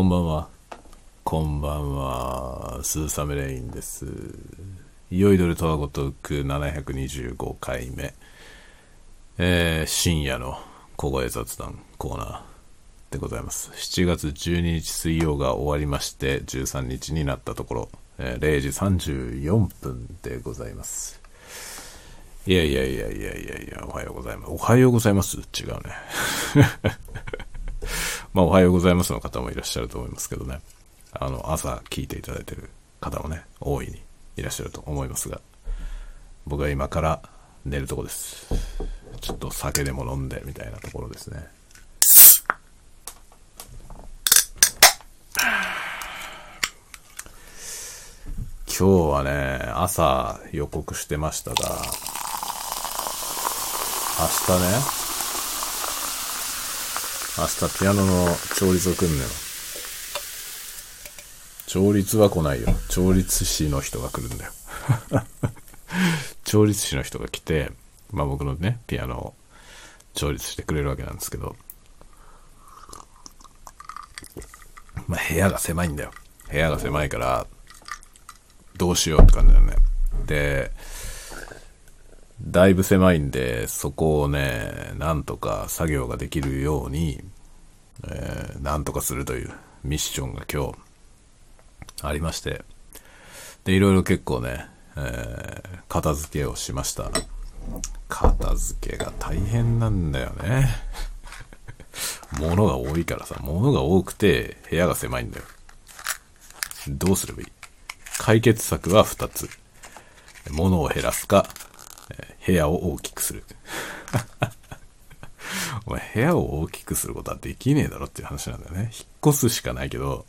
こんばんは。こんばんは。スーサムレインです。酔いどれとはごとく725回目。えー、深夜の小声雑談コーナーでございます。7月12日水曜が終わりまして、13日になったところ、えー0時34分でございます。いやいやいやいやいやいや、おはようございます。おはようございます違うね。まあ、おはようございますの方もいらっしゃると思いますけどね。あの、朝聞いていただいてる方もね、大いにいらっしゃると思いますが、僕は今から寝るとこです。ちょっと酒でも飲んでみたいなところですね。今日はね、朝予告してましたが、明日ね、明日ピアノの調律を組んのよ。調律は来ないよ。調律師の人が来るんだよ。調律師の人が来て、まあ僕のね、ピアノを調律してくれるわけなんですけど、まあ部屋が狭いんだよ。部屋が狭いから、どうしようって感じだよね。で、だいぶ狭いんで、そこをね、なんとか作業ができるように、えなんとかするというミッションが今日ありまして、で、いろいろ結構ね、えー片付けをしました。片付けが大変なんだよね。物が多いからさ、物が多くて部屋が狭いんだよ。どうすればいい？解決策は2つ。物を減らすか、部屋を大きくする。お前、部屋を大きくすることはできねえだろっていう話なんだよね。引っ越すしかないけど、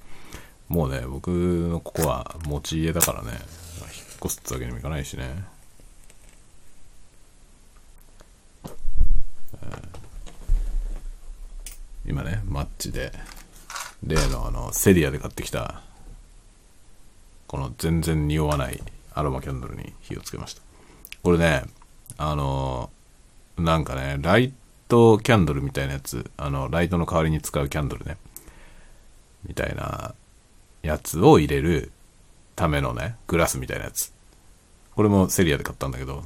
もうね、僕のここは持ち家だからね、引っ越すってわけにもいかないしね。今ね、マッチで、例のあの、セリアで買ってきた、この全然匂わないアロマキャンドルに火をつけました。これね、あのなんかね、ライトキャンドルみたいなやつ、あの、ライトの代わりに使うキャンドルね、みたいなやつを入れるためのね、グラスみたいなやつ。これもセリアで買ったんだけど、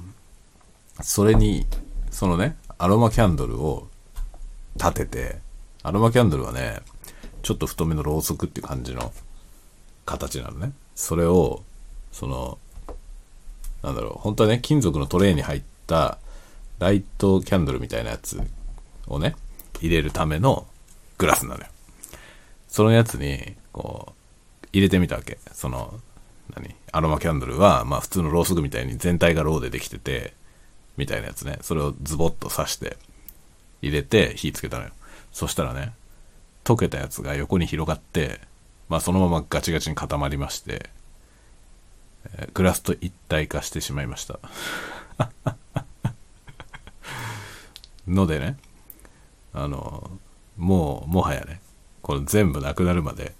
それに、そのね、アロマキャンドルを立てて、アロマキャンドルはね、ちょっと太めのろうそくっていう感じの形なのね。それを、その、なんだろう、本当はね、金属のトレイに入ったライトキャンドルみたいなやつをね、入れるためのグラスなのよ。そのやつに、こう、入れてみたわけ。その、何？アロマキャンドルは、まあ普通のろうそくみたいに全体がろうでできてて、みたいなやつね。それをズボッと刺して、入れて火つけたのよ。そしたらね、溶けたやつが横に広がって、まあそのままガチガチに固まりまして、グラスと一体化してしまいました。のでね、あの、もう、もはやね、これ全部なくなるまで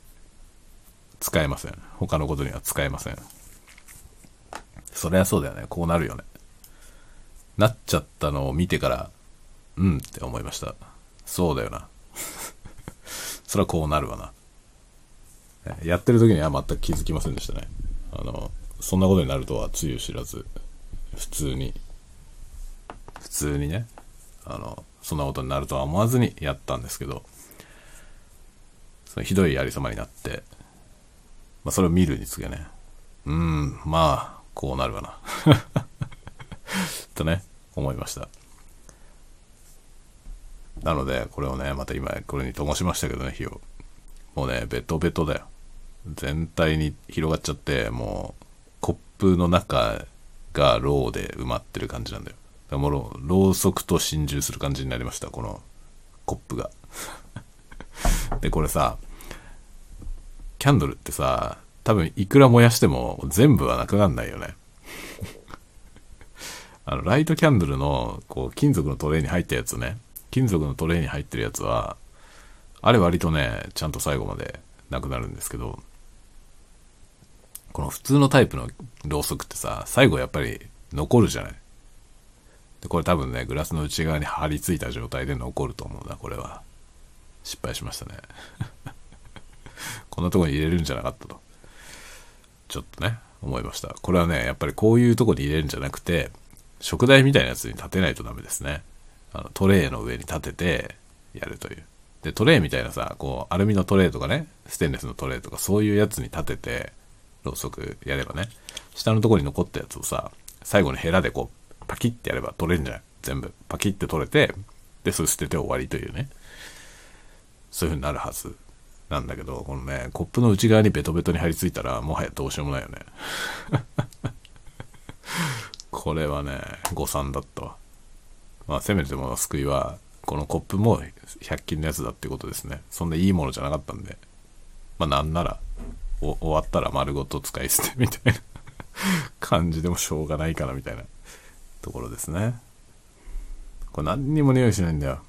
使えません。他のことには使えません。そりゃそうだよね。こうなるよね。なっちゃったのを見てから、うんって思いました。そうだよな。そりゃこうなるわな。やってる時には全く気づきませんでしたね。あの、そんなことになるとはつゆ知らず、普通に、普通にね、あの、そんなことになるとは思わずにやったんですけど、そのひどいありさまになって、まあそれを見るにつけね、うん、まあ、こうなるわな。とね、思いました。なので、これをね、また今、これに灯しましたけどね、火を。もうね、ベトベトだよ。全体に広がっちゃって、もう、コップの中がろうで埋まってる感じなんだよ。だもろう、ろうそくと心中する感じになりました、このコップが。で、これさ、キャンドルってさ、多分いくら燃やしても全部はなくなんないよね。あの、ライトキャンドルの、こう、金属のトレイに入ったやつね。金属のトレイに入ってるやつは、あれ割とね、ちゃんと最後までなくなるんですけど、この普通のタイプのろうそくってさ、最後やっぱり残るじゃない。で、これ多分ね、グラスの内側に張り付いた状態で残ると思うな、これは。失敗しましたね。こんなとこに入れるんじゃなかったと。ちょっとね、思いました。これはね、やっぱりこういうとこに入れるんじゃなくて、食台みたいなやつに立てないとダメですね。あのトレイの上に立ててやるという。で、トレイみたいなさ、こう、アルミのトレイとかね、ステンレスのトレイとか、そういうやつに立てて、ろうそくやればね、下のとこに残ったやつをさ、最後にヘラでこう、パキッてやれば取れるんじゃない？全部。パキッて取れて、で、それ捨てて終わりというね。そういう風になるはずなんだけど、このね、コップの内側にベトベトに張り付いたら、もはやどうしようもないよね。これはね、誤算だったわ。まあ、せめてもの救いは、このコップも100均のやつだってことですね。そんないいものじゃなかったんで。まあ、なんなら、終わったら丸ごと使い捨てみたいな感じでもしょうがないかなみたいなところですね。これ何にも匂いしないんだよ。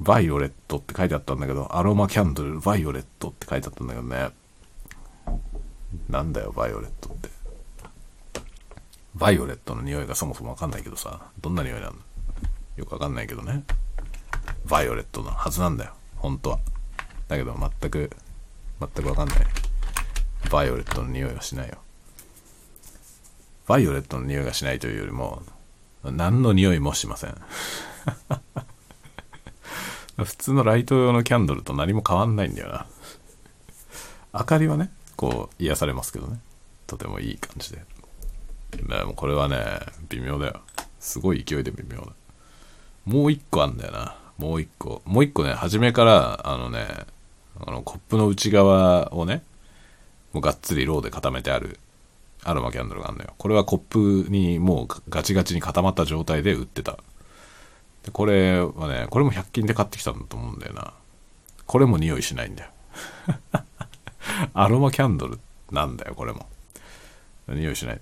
バイオレットって書いてあったんだけど、アロマキャンドルバイオレットって書いてあったんだけどね。なんだよ、バイオレットって。バイオレットの匂いがそもそもわかんないけどさ、どんな匂いなの？よくわかんないけどね。バイオレットのはずなんだよ、本当は。だけど全く、全くわかんない。バイオレットの匂いはしないよ。バイオレットの匂いがしないというよりも、何の匂いもしません。普通のライト用のキャンドルと何も変わんないんだよな。明かりはね、こう癒されますけどね。とてもいい感じで。でもこれはね、微妙だよ。すごい勢いで微妙だ。もう一個あんだよな。もう一個。もう一個ね、初めから、あのね、あの、コップの内側をね、もうがっつりローで固めてあるアロマキャンドルがあるのよ。これはコップにもうガチガチに固まった状態で売ってた。で、これはね、これも100均で買ってきたんだと思うんだよな。これも匂いしないんだよ。アロマキャンドルなんだよ、これも。匂いしない。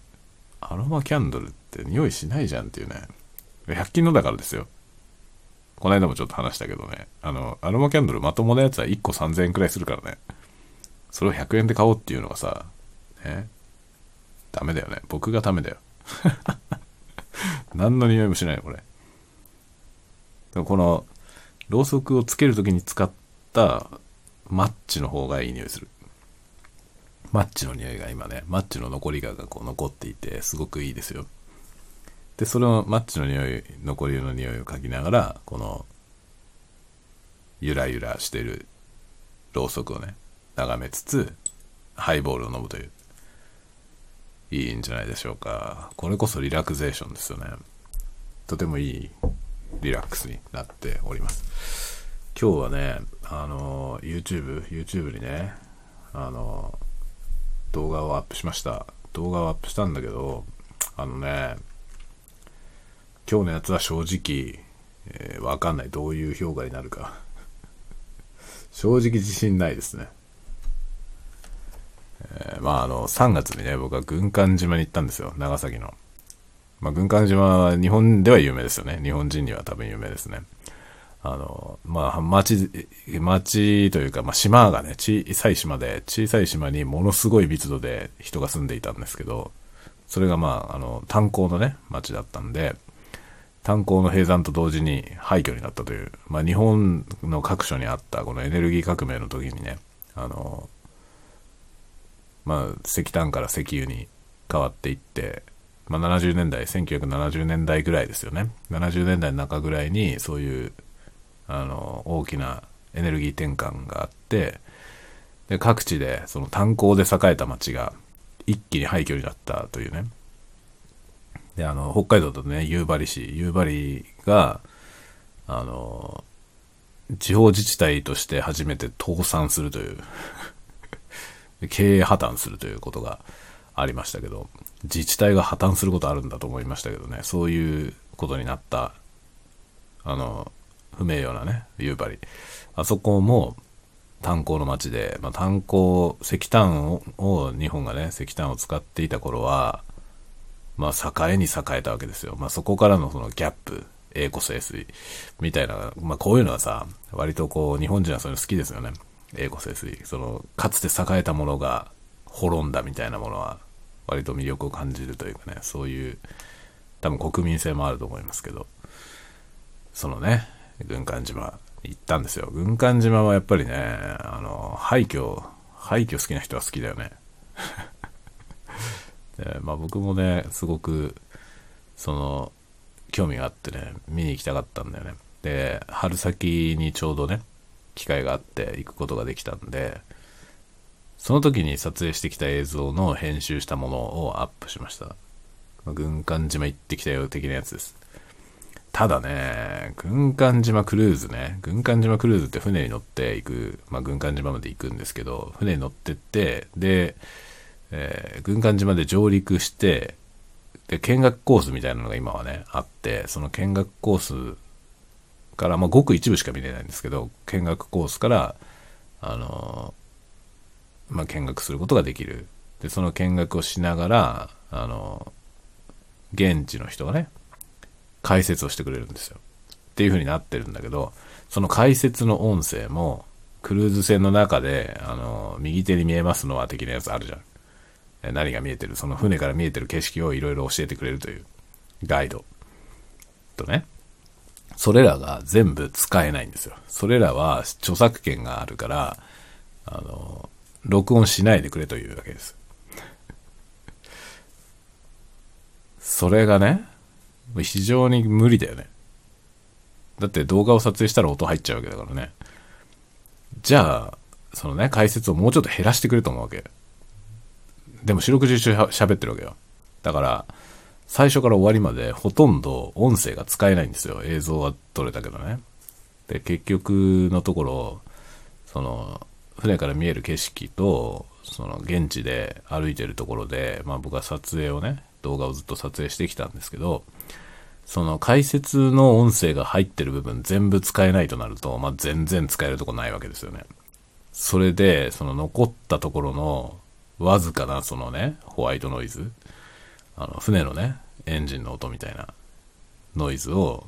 アロマキャンドルって匂いしないじゃんっていうね。100均のだからですよ。この間もちょっと話したけどね。あの、アロマキャンドルまともなやつは1個3000円くらいするからね。それを100円で買おうっていうのがさ、ね。ダメだよね。僕がダメだよ。何の匂いもしないよ、これ。この、ろうそくをつけるときに使ったマッチの方がいい匂いする。マッチの匂いが今ね、マッチの残りがこう残っていて、すごくいいですよ。で、そのマッチの匂い、残りの匂いを嗅ぎながら、この、ゆらゆらしてるろうそくをね、眺めつつ、ハイボールを飲むという、いいんじゃないでしょうか。これこそリラクゼーションですよね。とてもいいリラックスになっております。今日はね、あの、YouTube、YouTube にね、あの、動画をアップしました。動画をアップしたんだけど、あのね、今日のやつは正直、えー、わかんない。どういう評価になるか。正直自信ないですね。えー、まああの、3月にね、僕は軍艦島に行ったんですよ。長崎の。まあ、軍艦島は日本では有名ですよね。日本人には多分有名ですね。あの、まあ、町、町というか、まあ、島がね、小さい島で、小さい島にものすごい密度で人が住んでいたんですけど、それがまあ、あの、炭鉱のね、町だったんで、炭鉱の閉山と同時に廃墟になったという、まあ、日本の各所にあったこのエネルギー革命の時にね、あの、まあ、石炭から石油に変わっていって、まあ、70年代、1970年代ぐらいですよね。70年代の中ぐらいに、そういう、あの、大きなエネルギー転換があって、で、各地で、その炭鉱で栄えた町が、一気に廃墟になったというね。で、あの、北海道とね、夕張市、夕張が、あの、地方自治体として初めて倒産するという経営破綻するということがありましたけど、自治体が破綻することあるんだと思いましたけどね、そういうことになった、あの、不名誉なね、夕張。あそこも炭鉱の町で、まあ、炭鉱、石炭をを日本がね、石炭を使っていた頃は、まあ、栄えに栄えたわけですよ。まあ、そこからのそのギャップ、栄枯盛衰みたいな、まあ、こういうのはさ、割とこう、日本人はそういうの好きですよね。栄枯盛衰。その、かつて栄えたものが滅んだみたいなものは、割と魅力を感じるというかね、そういう、多分国民性もあると思いますけど、そのね、軍艦島行ったんですよ。軍艦島はやっぱりね、あの、廃墟、廃墟好きな人は好きだよね。でまあ僕もね、すごく、その、興味があってね、見に行きたかったんだよね。で、春先にちょうどね、機会があって行くことができたんで、その時に撮影してきた映像の編集したものをアップしました。軍艦島行ってきたよ的なやつです。ただね、軍艦島クルーズね、軍艦島クルーズって船に乗って行く、まあ、軍艦島まで行くんですけど、船に乗ってって、で、えー、軍艦島で上陸して、で、見学コースみたいなのが今はね、あって、その見学コースから、まあ、ごく一部しか見れないんですけど、見学コースから、あの、まあ、見学することができる。で、その見学をしながら、あの、現地の人がね、解説をしてくれるんですよ。っていう風になってるんだけど、その解説の音声も、クルーズ船の中で、あの、右手に見えますのは的なやつあるじゃん。何が見えてる、その船から見えてる景色をいろいろ教えてくれるというガイドとね、それらが全部使えないんですよ。それらは著作権があるから、あの、録音しないでくれというわけです。それがね、非常に無理だよね。だって動画を撮影したら音入っちゃうわけだからね。じゃあ、そのね、解説をもうちょっと減らしてくれと思うわけ。でも四六時中喋ってるわけよ。だから、最初から終わりまでほとんど音声が使えないんですよ。映像は撮れたけどね。で、結局のところ、その、船から見える景色と、その現地で歩いてるところで、まあ僕は撮影をね、動画をずっと撮影してきたんですけど、その解説の音声が入ってる部分全部使えないとなると、まあ全然使えるとこないわけですよね。それで、その残ったところのわずかなそのね、ホワイトノイズ、あの、船のね、エンジンの音みたいなノイズを、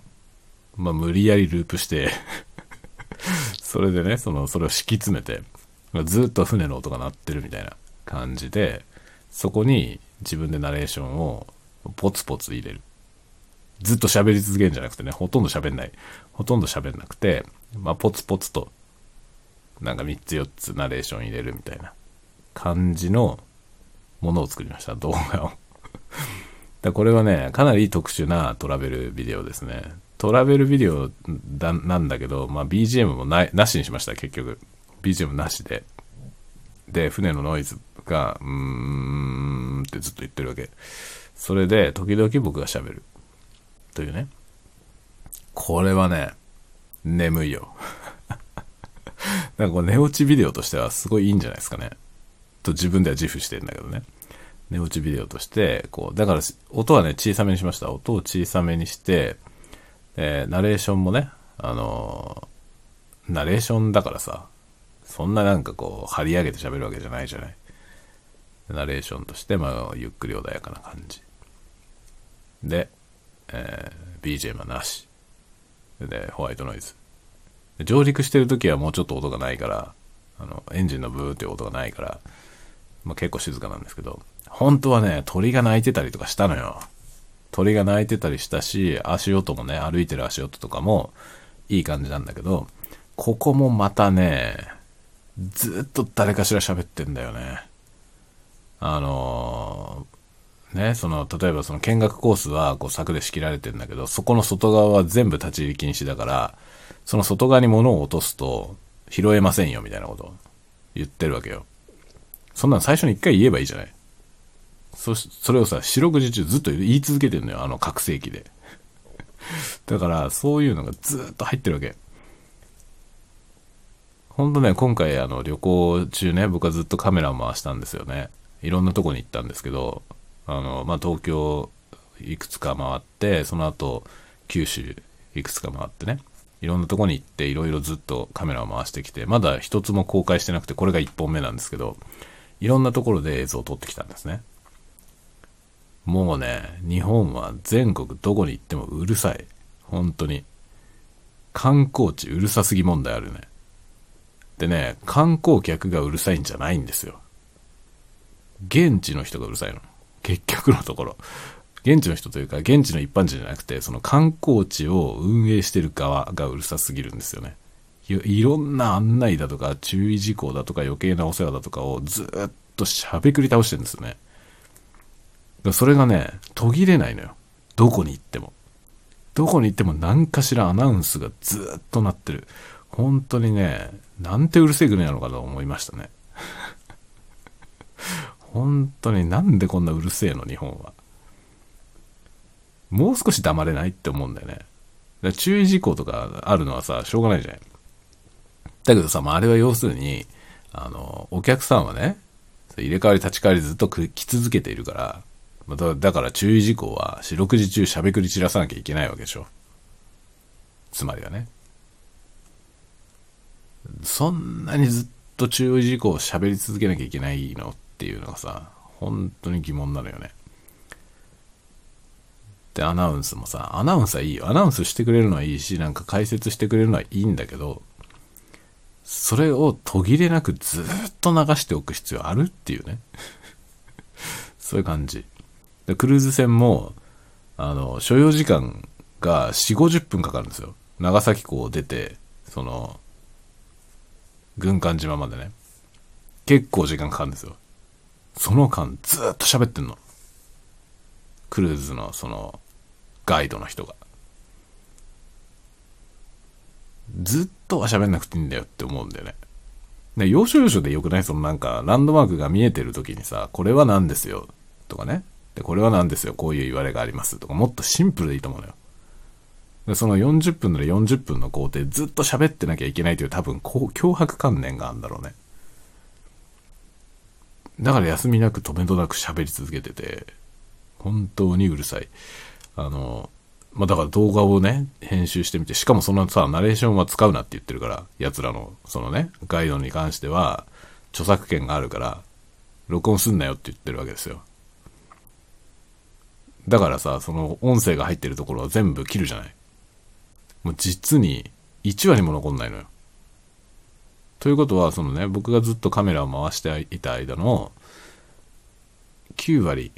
まあ、無理やりループして それでね、その、それを敷き詰めて、ずっと船の音が鳴ってるみたいな感じで、そこに自分でナレーションをポツポツ入れる。ずっと喋り続けるんじゃなくてね、ほとんど喋んない。ほとんど喋んなくて、まあ、ポツポツと、なんか3つ4つナレーション入れるみたいな感じのものを作りました、動画をだこれはね、かなり特殊なトラベルビデオですね。トラベルビデオだなんだけど、まあ、BGM もないなしにしました、結局。BGM なしで。で、船のノイズが、うーんってずっと言ってるわけ。それで、時々僕が喋る。というね。これはね、眠いよ。なんかこう寝落ちビデオとしてはすごいいいんじゃないですかね。と自分では自負してるんだけどね。寝落ちビデオとして、こう、だから音はね、小さめにしました。音を小さめにして、えー、ナレーションもね、あのー、ナレーションだからさ、そんななんかこう、張り上げて喋るわけじゃないじゃない。ナレーションとして、まあ、ゆっくり穏やかな感じ。で、えー、BGM はなし。で、ホワイトノイズ。上陸してる時はもうちょっと音がないから、あの、エンジンのブーっていう音がないから、まあ、結構静かなんですけど、本当はね、鳥が鳴いてたりとかしたのよ。鳥が鳴いてたりしたし、足音もね、歩いてる足音とかもいい感じなんだけど、ここもまたね、ずっと誰かしら喋ってんだよね。あのー、ね、その、例えばその見学コースはこう柵で仕切られてんだけど、そこの外側は全部立ち入り禁止だから、その外側に物を落とすと拾えませんよみたいなこと言ってるわけよ。そんなの最初に一回言えばいいじゃない。そ、それをさ、四六時中ずっと言い続けてるのよ、あの覚醒器で。だから、そういうのがずっと入ってるわけ。ほんとね、今回あの旅行中ね、僕はずっとカメラ回したんですよね。いろんなとこに行ったんですけど、あの、まあ、東京いくつか回って、その後、九州いくつか回ってね。いろんなとこに行っていろいろずっとカメラを回してきて、まだ一つも公開してなくて、これが一本目なんですけど、いろんなところで映像を撮ってきたんですね。もうね、日本は全国どこに行ってもうるさい。本当に。観光地うるさすぎ問題あるね。でね、観光客がうるさいんじゃないんですよ。現地の人がうるさいの。結局のところ。現地の人というか、現地の一般人じゃなくて、その観光地を運営してる側がうるさすぎるんですよね。いろんな案内だとか注意事項だとか余計なお世話だとかをずっとしゃべくり倒してるんですよね。それがね、途切れないのよ。どこに行っても。どこに行っても何かしらアナウンスがずっと鳴ってる。本当にね、なんてうるせえ国なのかと思いましたね。本当になんでこんなうるせえの、日本は。もう少し黙れないって思うんだよね。だ注意事項とかあるのはさ、しょうがないじゃない。だけどさ、まあ、あれは要するに、あの、お客さんはね、入れ替わり立ち替わりずっと来続けているから、まだだから注意事項は四六時中しゃべくり散らさなきゃいけないわけでしょ。つまりはね。そんなにずっと注意事項を喋り続けなきゃいけないのっていうのがさ、本当に疑問なのよね。で、アナウンスもさ、アナウンスはいいよ。アナウンスしてくれるのはいいし、なんか解説してくれるのはいいんだけど、それを途切れなくずっと流しておく必要あるっていうね。そういう感じ。で、クルーズ船も、あの、所要時間が4、50分かかるんですよ。長崎港を出て、その、軍艦島までね。結構時間かかるんですよ。その間ずっと喋ってんの。クルーズのそのガイドの人が。ずっとは喋んなくていいんだよって思うんだよね。で、要所要所でよくない？そのなんか、ランドマークが見えてる時にさ、これは何ですよ？とかね。で、これは何ですよこういう言われがありますとか、もっとシンプルでいいと思うのよ。で、その40分なら40分の工程ずっと喋ってなきゃいけないという多分、こう、脅迫観念があるんだろうね。だから休みなく止めどなく喋り続けてて、本当にうるさい。あの、まあ、だから動画をね、編集してみて、しかもそのさ、ナレーションは使うなって言ってるから、奴らの、そのね、ガイドに関しては、著作権があるから、録音すんなよって言ってるわけですよ。だからさ、その音声が入ってるところは全部切るじゃない？もう実に1割も残んないのよ。ということは、そのね、僕がずっとカメラを回していた間の9割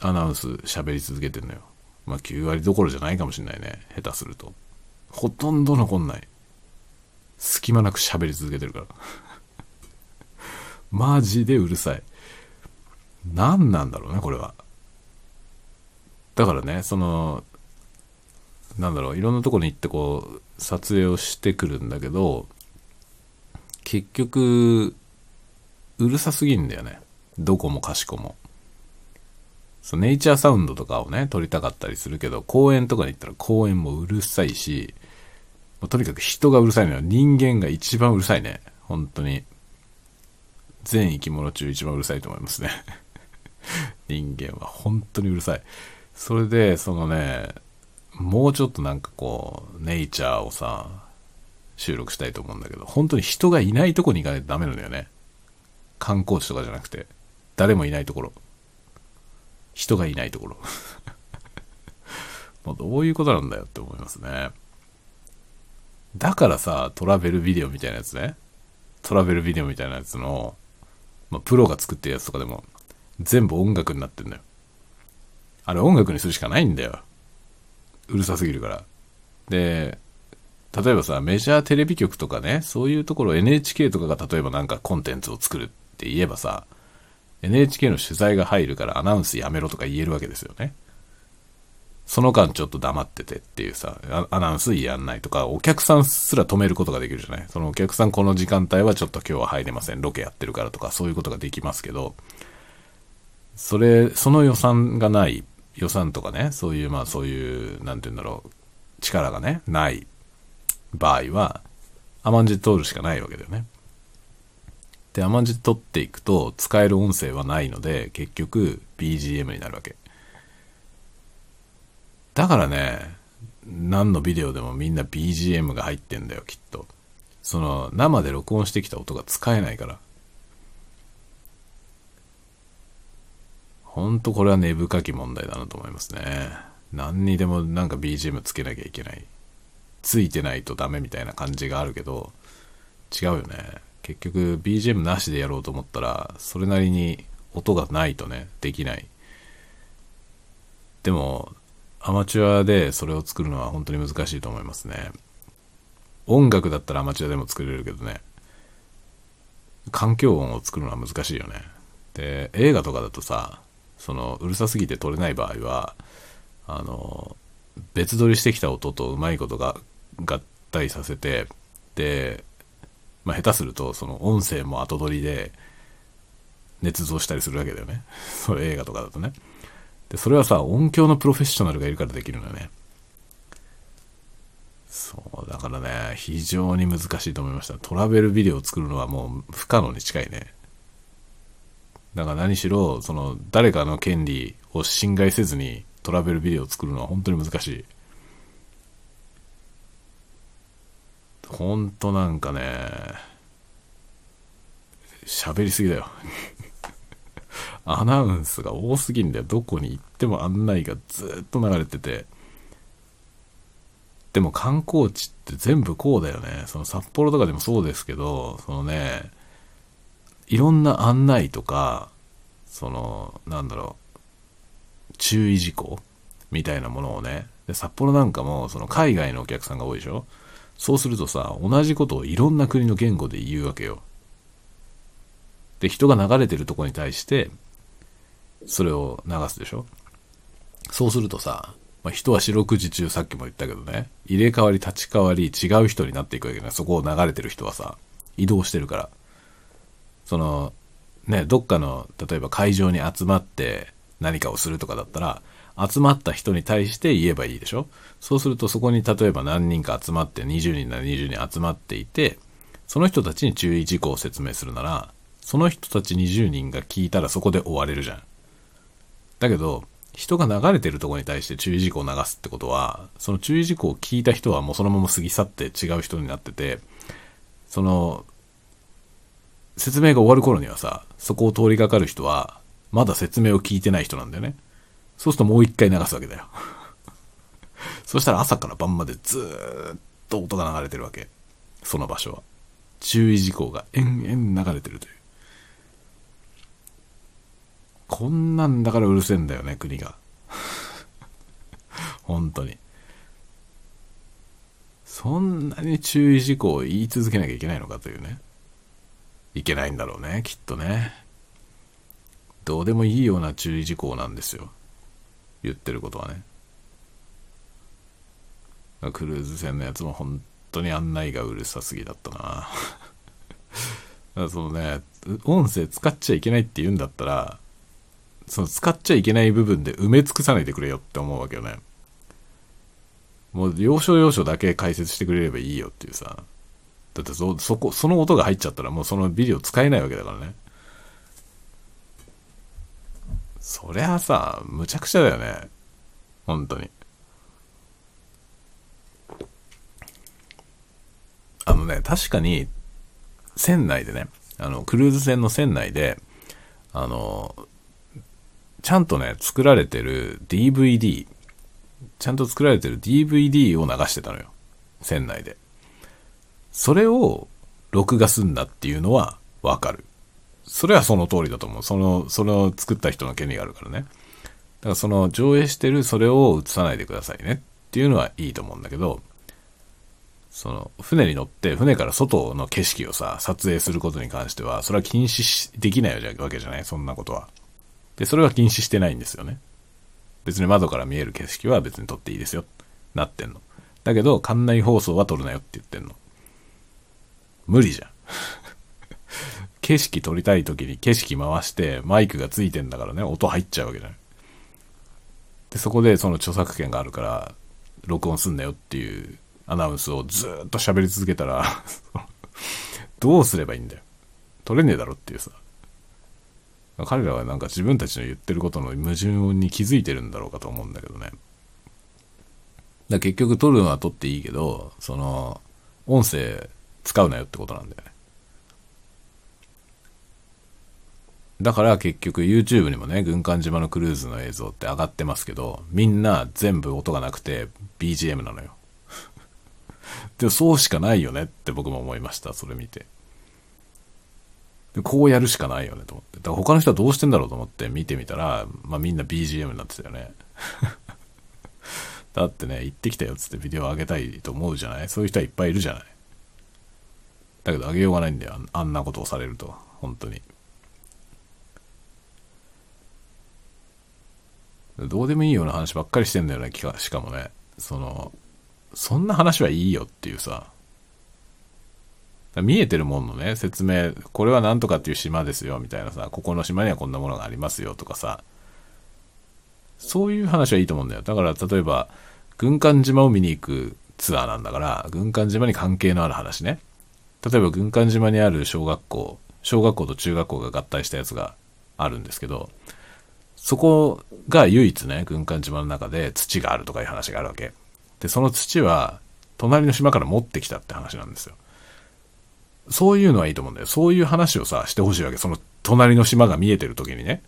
アナウンス喋り続けてんのよ。まあ9割どころじゃないかもしんないね。下手すると。ほとんど残んない。隙間なく喋り続けてるから。マジでうるさい。何なんだろうね、これは。だからね、その、なんだろう、いろんなとこに行ってこう、撮影をしてくるんだけど、結局、うるさすぎんだよね。どこもかしこも。そうネイチャーサウンドとかをね、撮りたかったりするけど、公園とかに行ったら公園もうるさいし、もうとにかく人がうるさいのよ。人間が一番うるさいね。本当に。全生き物中一番うるさいと思いますね。人間は本当にうるさい。それで、そのね、もうちょっとなんかこう、ネイチャーをさ、収録したいと思うんだけど、本当に人がいないとこに行かないとダメなのよね。観光地とかじゃなくて、誰もいないところ。人がいないところ。もうどういうことなんだよって思いますね。だからさ、トラベルビデオみたいなやつね。トラベルビデオみたいなやつの、まあ、プロが作ってるやつとかでも、全部音楽になってんだよ。あれ音楽にするしかないんだよ。うるさすぎるから。で、例えばさ、メジャーテレビ局とかね、そういうところ NHK とかが例えばなんかコンテンツを作るって言えばさ、NHK の取材が入るからアナウンスやめろとか言えるわけですよね。その間ちょっと黙っててっていうさ、アナウンスやんないとか、お客さんすら止めることができるじゃない？そのお客さんこの時間帯はちょっと今日は入れません。ロケやってるからとか、そういうことができますけど、それ、その予算がない予算とかね、そういう、まあそういう、なんて言うんだろう、力がね、ない場合は、甘んじ通るしかないわけだよね。で、甘んじ取っていくと、使える音声はないので、結局、BGM になるわけ。だからね、何のビデオでもみんな BGM が入ってんだよ、きっと。その、生で録音してきた音が使えないから。ほんとこれは根深き問題だなと思いますね。何にでもなんか BGM つけなきゃいけない。ついてないとダメみたいな感じがあるけど、違うよね。結局 BGM なしでやろうと思ったら、それなりに音がないとね、できない。でも、アマチュアでそれを作るのは本当に難しいと思いますね。音楽だったらアマチュアでも作れるけどね、環境音を作るのは難しいよね。で、映画とかだとさ、その、うるさすぎて撮れない場合は、あの、別撮りしてきた音とうまいことが合体させて、で、まあ、下手すると、その音声も後撮りで、捏造したりするわけだよね。それ映画とかだとね。で、それはさ、音響のプロフェッショナルがいるからできるのよね。そう、だからね、非常に難しいと思いました。トラベルビデオを作るのはもう不可能に近いね。だから何しろ、その、誰かの権利を侵害せずにトラベルビデオを作るのは本当に難しい。ほんとなんかね、喋りすぎだよ。アナウンスが多すぎんだよ。どこに行っても案内がずっと流れてて。でも観光地って全部こうだよね。その札幌とかでもそうですけど、そのね、いろんな案内とか、その、なんだろう、注意事項みたいなものをね、で、札幌なんかも、その海外のお客さんが多いでしょ？そうするとさ、同じことをいろんな国の言語で言うわけよ。で、人が流れてるとこに対して、それを流すでしょ？そうするとさ、まあ、人は四六時中さっきも言ったけどね、入れ替わり立ち替わり違う人になっていくわけね。そこを流れてる人はさ、移動してるから。その、ね、どっかの、例えば会場に集まって何かをするとかだったら、集まった人に対して言えばいいでしょ？そうするとそこに例えば何人か集まって20人なら20人集まっていて、その人たちに注意事項を説明するなら、その人たち20人が聞いたらそこで終われるじゃん。だけど、人が流れてるとこに対して注意事項を流すってことは、その注意事項を聞いた人はもうそのまま過ぎ去って違う人になってて、その、説明が終わる頃にはさ、そこを通りかかる人は、まだ説明を聞いてない人なんだよね。そうするともう一回流すわけだよ。そしたら朝から晩までずーっと音が流れてるわけ。その場所は。注意事項が延々流れてるという。こんなんだからうるせえんだよね、国が。本当に。そんなに注意事項を言い続けなきゃいけないのかというね。いけないんだろうね、きっとね。どうでもいいような注意事項なんですよ。言ってることはね。クルーズ船のやつも本当に案内がうるさすぎだったな。そのね、音声使っちゃいけないって言うんだったら、その使っちゃいけない部分で埋め尽くさないでくれよって思うわけよね。もう要所要所だけ解説してくれればいいよっていうさ。だってそ、そこ、その音が入っちゃったらもうそのビデオ使えないわけだからね。そりゃさ、むちゃくちゃだよね。本当に。あのね、確かに、船内でね、あの、クルーズ船の船内で、あの、ちゃんとね、作られてる DVD、ちゃんと作られてる DVD を流してたのよ。船内で。それを録画すんだっていうのはわかる。それはその通りだと思う。その、それを作った人の権利があるからね。だからその上映してるそれを映さないでくださいねっていうのはいいと思うんだけど、その船に乗って船から外の景色をさ、撮影することに関しては、それは禁止できないわけじゃない？そんなことは。で、それは禁止してないんですよね。別に窓から見える景色は別に撮っていいですよ。なってんの。だけど、館内放送は撮るなよって言ってんの。無理じゃん。景色撮りたい時に景色回してマイクがついてんだからね、音入っちゃうわけじゃない。で、そこでその著作権があるから、録音すんなよっていうアナウンスをずっと喋り続けたら どうすればいいんだよ。撮れねえだろっていうさ。彼らはなんか自分たちの言ってることの矛盾に気づいてるんだろうかと思うんだけどね。だ結局撮るのは撮っていいけど、その、音声使うなよってことなんだよね。だから結局 YouTube にもね、軍艦島のクルーズの映像って上がってますけど、みんな全部音がなくて BGM なのよ。でもそうしかないよねって僕も思いました、それ見て。でこうやるしかないよねと思って。だから他の人はどうしてんだろうと思って見てみたら、まあみんな BGM になってたよね。だってね、行ってきたよっつってビデオ上げたいと思うじゃない？そういう人はいっぱいいるじゃない？だけどあげようがないんだよ。あんなことをされると。本当に。どうでもいいような話ばっかりしてんだよね、しかもね。その、そんな話はいいよっていうさ。見えてるもんのね、説明、これはなんとかっていう島ですよ、みたいなさ、ここの島にはこんなものがありますよ、とかさ。そういう話はいいと思うんだよ。だから、例えば、軍艦島を見に行くツアーなんだから、軍艦島に関係のある話ね。例えば、軍艦島にある小学校、小学校と中学校が合体したやつがあるんですけど、そこが唯一ね、軍艦島の中で土があるとかいう話があるわけ。で、その土は、隣の島から持ってきたって話なんですよ。そういうのはいいと思うんだよ。そういう話をさ、してほしいわけ。その隣の島が見えてる時にね、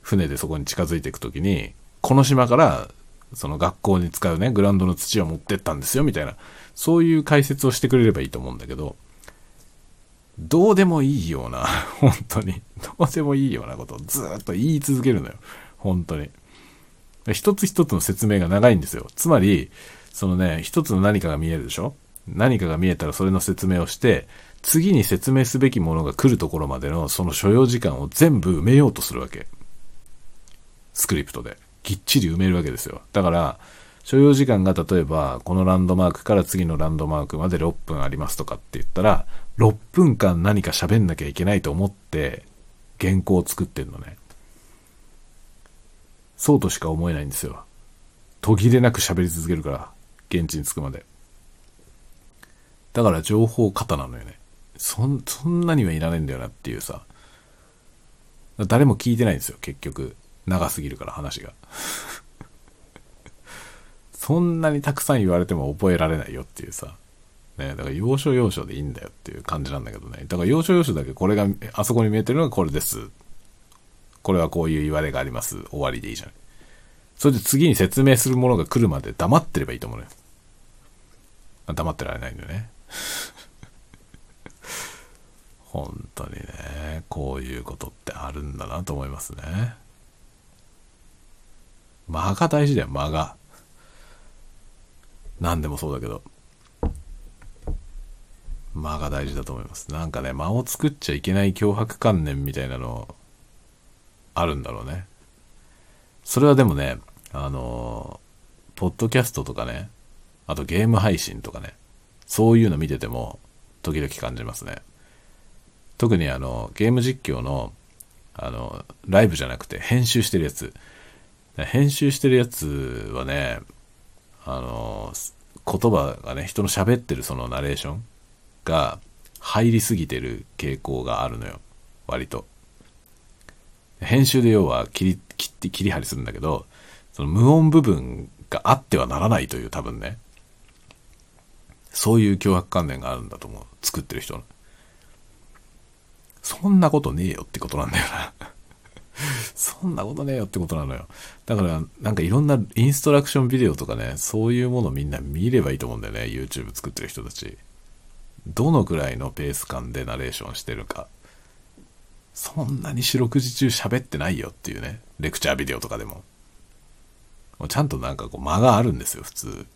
船でそこに近づいていく時に、この島から、その学校に使うね、グラウンドの土を持ってったんですよ、みたいな、そういう解説をしてくれればいいと思うんだけど、どうでもいいような、本当に、どうでもいいようなことをずっと言い続けるのよ。本当に。一つ一つの説明が長いんですよ。つまり、そのね、一つの何かが見えるでしょ？何かが見えたらそれの説明をして、次に説明すべきものが来るところまでのその所要時間を全部埋めようとするわけ。スクリプトで。ぎっちり埋めるわけですよ。だから、所要時間が例えば、このランドマークから次のランドマークまで6分ありますとかって言ったら、6分間何か喋んなきゃいけないと思って、原稿を作ってんのね。そうとしか思えないんですよ。途切れなく喋り続けるから、現地に着くまで。だから情報過なのよね。そん、そんなにはいらないんだよなっていうさ。誰も聞いてないんですよ、結局。長すぎるから話が。そんなにたくさん言われても覚えられないよっていうさ。ね、だから要所要所でいいんだよっていう感じなんだけどね。だから要所要所だけこれが、あそこに見えてるのがこれです。これはこういう言われがあります。終わりでいいじゃん。それで次に説明するものが来るまで黙ってればいいと思うのよ。黙ってられないんだよね。本当にね、こういうことってあるんだなと思いますね。間が大事だよ、間が。何でもそうだけど。間が大事だと思います。なんかね、間を作っちゃいけない脅迫観念みたいなの、あるんだろうね。それはでもね、あのポッドキャストとかね、あとゲーム配信とかね、そういうの見てても、時々感じますね。特にあの、ゲーム実況の、あの、ライブじゃなくて編集してるやつ。編集してるやつはね、あの、言葉がね、人の喋ってるそのナレーションが入りすぎてる傾向があるのよ。割と。編集で要は切り、切って、切り張りするんだけど、その無音部分があってはならないという多分ね、そういう脅迫観念があるんだと思う。作ってる人の。そんなことねえよってことなんだよなそんなことねえよってことなのよ。だから、なんかいろんなインストラクションビデオとかね、そういうものみんな見ればいいと思うんだよね。YouTube 作ってる人たち。どのくらいのペース感でナレーションしてるか。そんなに四六時中喋ってないよっていうね。レクチャービデオとかでも。ちゃんとなんかこう間があるんですよ、普通。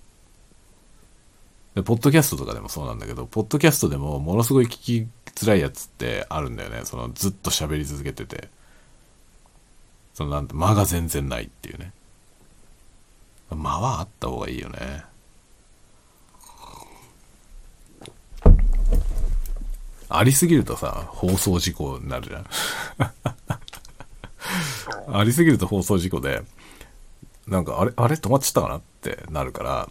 で、ポッドキャストとかでもそうなんだけど、ポッドキャストでもものすごい聞き辛いやつってあるんだよね。そのずっと喋り続けてて。そのなんて間が全然ないっていうね。間はあった方がいいよね。ありすぎるとさ、放送事故になるじゃん。ありすぎると放送事故で、なんかあれ、あれ止まっちゃったかなってなるから、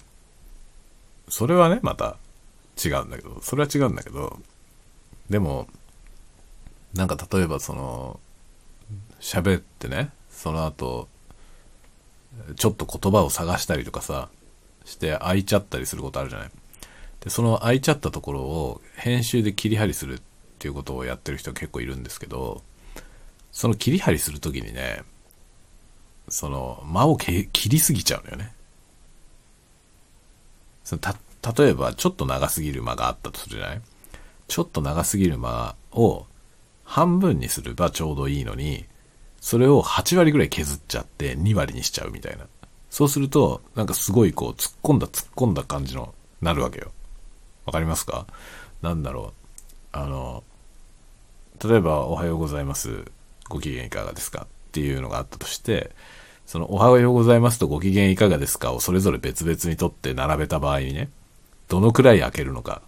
それはね、また違うんだけど、それは違うんだけど、でも、なんか例えばその、喋ってね、その後、ちょっと言葉を探したりとかさ、して開いちゃったりすることあるじゃないで、その開いちゃったところを編集で切り張りするっていうことをやってる人結構いるんですけど、その切り張りするときにね、その間を切りすぎちゃうのよね。そのた、例えばちょっと長すぎる間があったとするじゃないちょっと長すぎる間を半分にすればちょうどいいのに、それを8割ぐらい削っちゃって2割にしちゃうみたいな。そうすると、なんかすごいこう突っ込んだ突っ込んだ感じのなるわけよ。わかりますか？なんだろう。あの、例えば、おはようございます。ご機嫌いかがですか？っていうのがあったとして、その、おはようございますとご機嫌いかがですか？をそれぞれ別々にとって並べた場合にね、どのくらい開けるのか。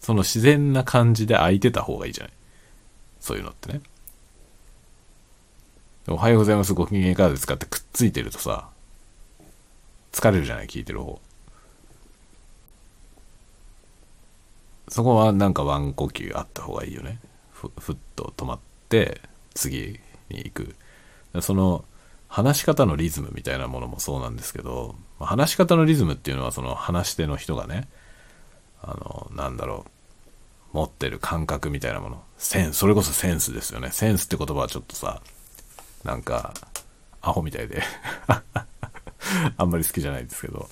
その自然な感じで開いてた方がいいじゃない。そういうのってね。おはようございます。ご機嫌いかがですかってくっついてるとさ、疲れるじゃない聞いてる方。そこはなんかワン呼吸あった方がいいよね。ふふっと止まって、次に行く。その、話し方のリズムみたいなものもそうなんですけど、話し方のリズムっていうのはその話し手の人がね、あの、なんだろう、持ってる感覚みたいなもの。センス、それこそセンスですよね。センスって言葉はちょっとさ、なんか、アホみたいで、あんまり好きじゃないですけど。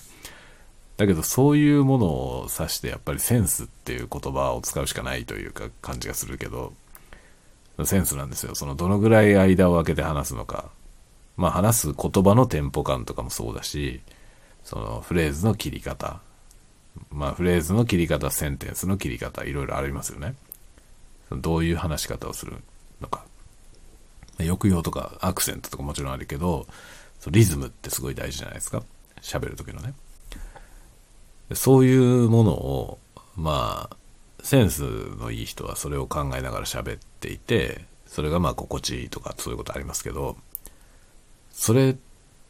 だけどそういうものを指してやっぱりセンスっていう言葉を使うしかないというか感じがするけど、センスなんですよ。そのどのぐらい間を空けて話すのか。まあ話す言葉のテンポ感とかもそうだし、そのフレーズの切り方。まあフレーズの切り方、センテンスの切り方、いろいろありますよね。どういう話し方をするのか。抑揚とかアクセントとかもちろんあるけど、リズムってすごい大事じゃないですか。喋る時のね。そういうものを、まあ、センスのいい人はそれを考えながら喋っていて、それがまあ心地いいとかそういうことありますけど、それっ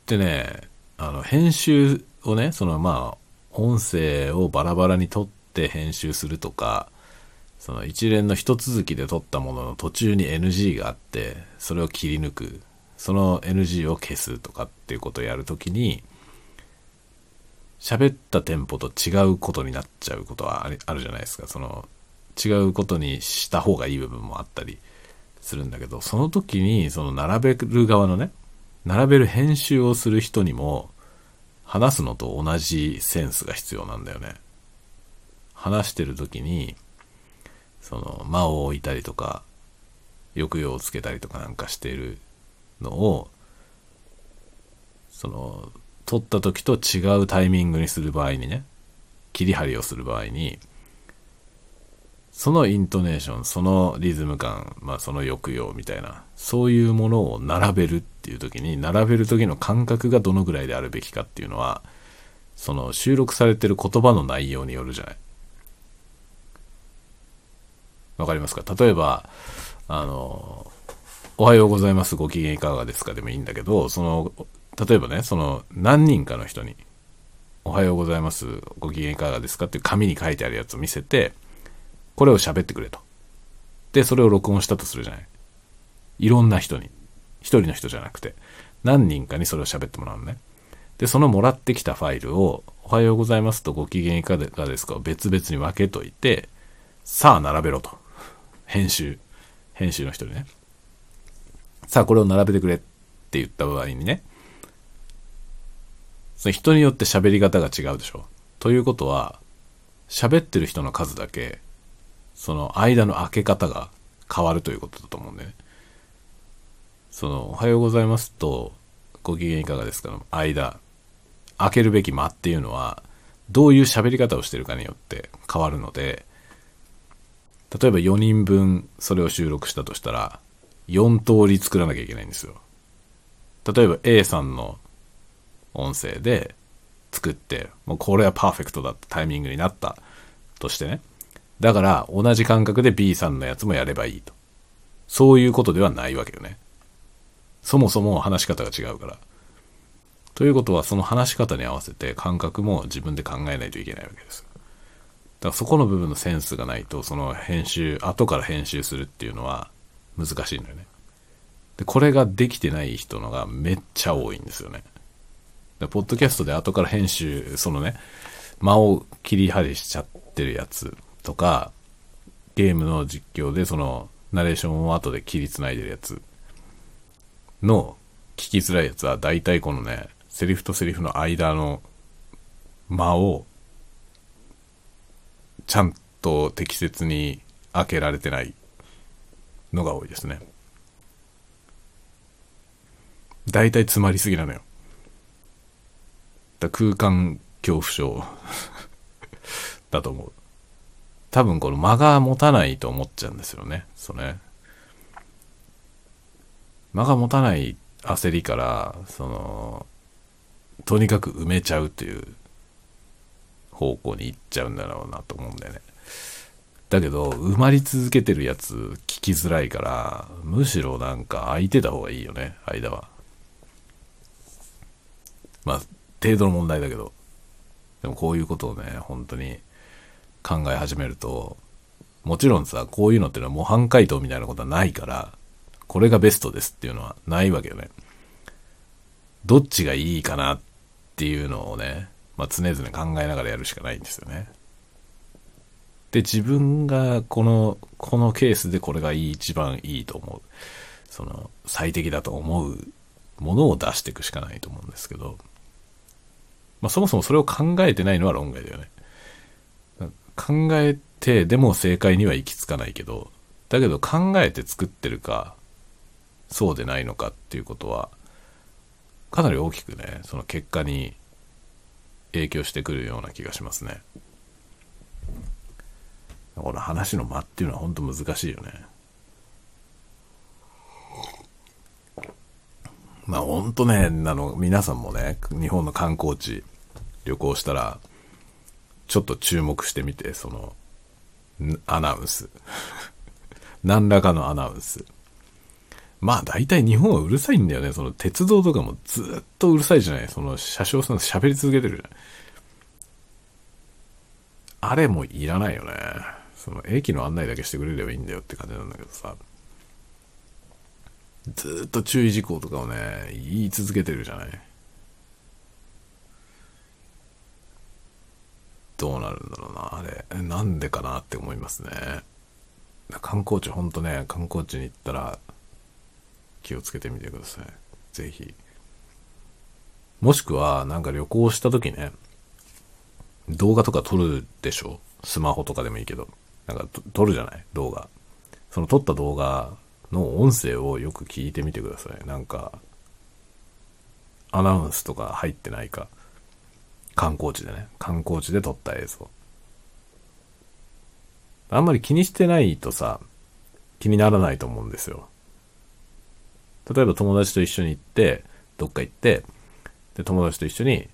てね、あの、編集をね、そのまあ、音声をバラバラに撮って編集するとか、その一連の一続きで撮ったものの途中に NG があって、それを切り抜く、その NG を消すとかっていうことをやるときに、喋ったテンポと違うことになっちゃうことはあるじゃないですか。その、違うことにした方がいい部分もあったりするんだけど、その時に、その並べる側のね、並べる編集をする人にも、話すのと同じセンスが必要なんだよね。話してる時に、その、間を置いたりとか、抑揚をつけたりとかなんかしているのを、その、撮った時と違うタイミングにする場合にね、切り張りをする場合に、そのイントネーション、そのリズム感、まあその抑揚みたいな、そういうものを並べるっていう時に、並べる時の感覚がどのぐらいであるべきかっていうのは、その収録されてる言葉の内容によるじゃない。わかりますか？例えば、あの、おはようございます、ご機嫌いかがですか？でもいいんだけど、その、例えばね、その何人かの人に、おはようございます、ご機嫌いかがですか？っていう紙に書いてあるやつを見せて、これを喋ってくれと。で、それを録音したとするじゃない。いろんな人に。一人の人じゃなくて、何人かにそれを喋ってもらうのね。で、そのもらってきたファイルを、おはようございますとご機嫌いかがですかを別々に分けといて、さあ並べろと。編集。編集の人にね。さあこれを並べてくれって言った場合にね、その人によって喋り方が違うでしょ。ということは、喋ってる人の数だけ、その間の開け方が変わるということだと思うんだよね。その、おはようございますと、ご機嫌いかがですかの間、開けるべき間っていうのは、どういう喋り方をしてるかによって変わるので、例えば4人分それを収録したとしたら、4通り作らなきゃいけないんですよ。例えば A さんの音声で作って、もうこれはパーフェクトだってタイミングになったとしてね。だから同じ感覚で B さんのやつもやればいいと。そういうことではないわけよね。そもそも話し方が違うから。ということはその話し方に合わせて感覚も自分で考えないといけないわけです。だからそこの部分のセンスがないと、その編集、後から編集するっていうのは難しいんだよね。で、これができてない人のがめっちゃ多いんですよね。でポッドキャストで後から編集、そのね、間を切り張りしちゃってるやつとか、ゲームの実況でそのナレーションを後で切り繋いでるやつの聞きづらいやつは大体このね、セリフとセリフの間の間をちゃんと適切に開けられてないのが多いですね。大体詰まりすぎなのよ。だ空間恐怖症 だと思う。多分この間が持たないと思っちゃうんですよね。それ。間が持たない焦りから、その、とにかく埋めちゃうという方向に行っちゃうんだろうなと思うんだよね。だけど、埋まり続けてるやつ聞きづらいから、むしろなんか空いてた方がいいよね、間は。まあ、程度の問題だけど。でもこういうことをね、本当に考え始めると、もちろんさ、こういうのってのは模範解答みたいなことはないから、これがベストですっていうのはないわけよね。どっちがいいかなっていうのをね、まあ、常々考えながらやるしかないんですよね。で、自分がこの、このケースでこれがいい、一番いいと思う。その、最適だと思うものを出していくしかないと思うんですけど、まあそもそもそれを考えてないのは論外だよね。考えて、でも正解には行き着かないけど、だけど考えて作ってるか、そうでないのかっていうことは、かなり大きくね、その結果に影響してくるような気がしますね。この話の間っていうのは本当難しいよね。まあ本当ね、あの、皆さんもね、日本の観光地旅行したら、ちょっと注目してみて、その、アナウンス。何らかのアナウンス。まあ大体日本はうるさいんだよね。その鉄道とかもずっとうるさいじゃない？その車掌さん喋り続けてるじゃないあれもいらないよね。その駅の案内だけしてくれればいいんだよって感じなんだけどさ。ずっと注意事項とかをね、言い続けてるじゃない？どうなるんだろうな、あれ。なんでかなって思いますね。観光地、ほんとね、観光地に行ったら気をつけてみてください。ぜひ。もしくは、なんか旅行した時ね、動画とか撮るでしょ？スマホとかでもいいけど。なんか撮るじゃない？動画。その撮った動画の音声をよく聞いてみてください。なんか、アナウンスとか入ってないか。観光地でね。観光地で撮った映像。あんまり気にしてないとさ、気にならないと思うんですよ。例えば友達と一緒に行って、どっか行って、で、友達と一緒に、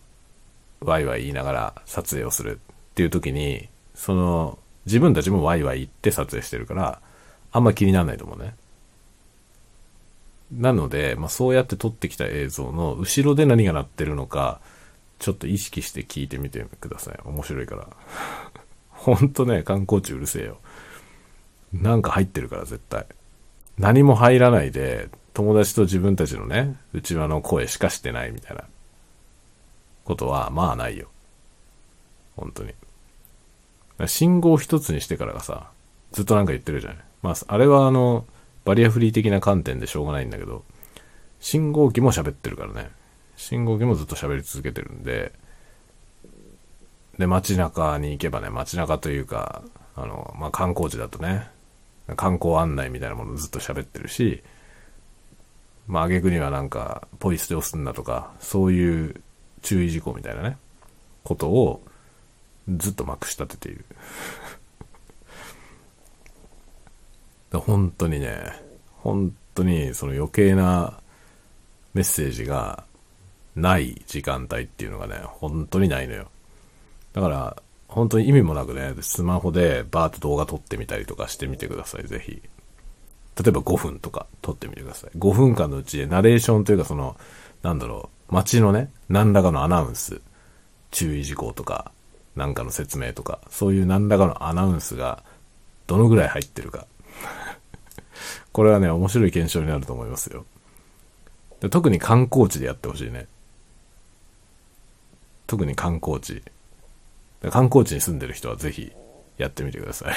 ワイワイ言いながら撮影をするっていう時に、その、自分たちもワイワイ言って撮影してるから、あんま気にならないと思うね。なので、まあ、そうやって撮ってきた映像の後ろで何が鳴ってるのか、ちょっと意識して聞いてみてください。面白いから。ほんとね、観光地うるせえよ。なんか入ってるから絶対。何も入らないで、友達と自分たちのね、内輪の声しかしてないみたいなことは、まあないよ。本当に。信号一つにしてからがさ、ずっとなんか言ってるじゃない。まあ、あれはあの、バリアフリー的な観点でしょうがないんだけど、信号機も喋ってるからね。信号機もずっと喋り続けてるんで、で、街中に行けばね、街中というか、あの、まあ、観光地だとね、観光案内みたいなものずっと喋ってるし、まあ、挙句にはなんか、ポイ捨てをすんなとか、そういう注意事項みたいなね、ことを、ずっとまくし立てている。本当にね、本当にその余計なメッセージがない時間帯っていうのがね、本当にないのよ。だから、本当に意味もなくね、スマホでバーッと動画撮ってみたりとかしてみてください、ぜひ。例えば5分とか撮ってみてください。5分間のうちでナレーションというかその、なんだろう、街のね、何らかのアナウンス、注意事項とか、なんかの説明とか、そういう何らかのアナウンスがどのぐらい入ってるか。これはね、面白い検証になると思いますよ。で特に観光地でやってほしいね。特に観光地。観光地に住んでる人はぜひやってみてください。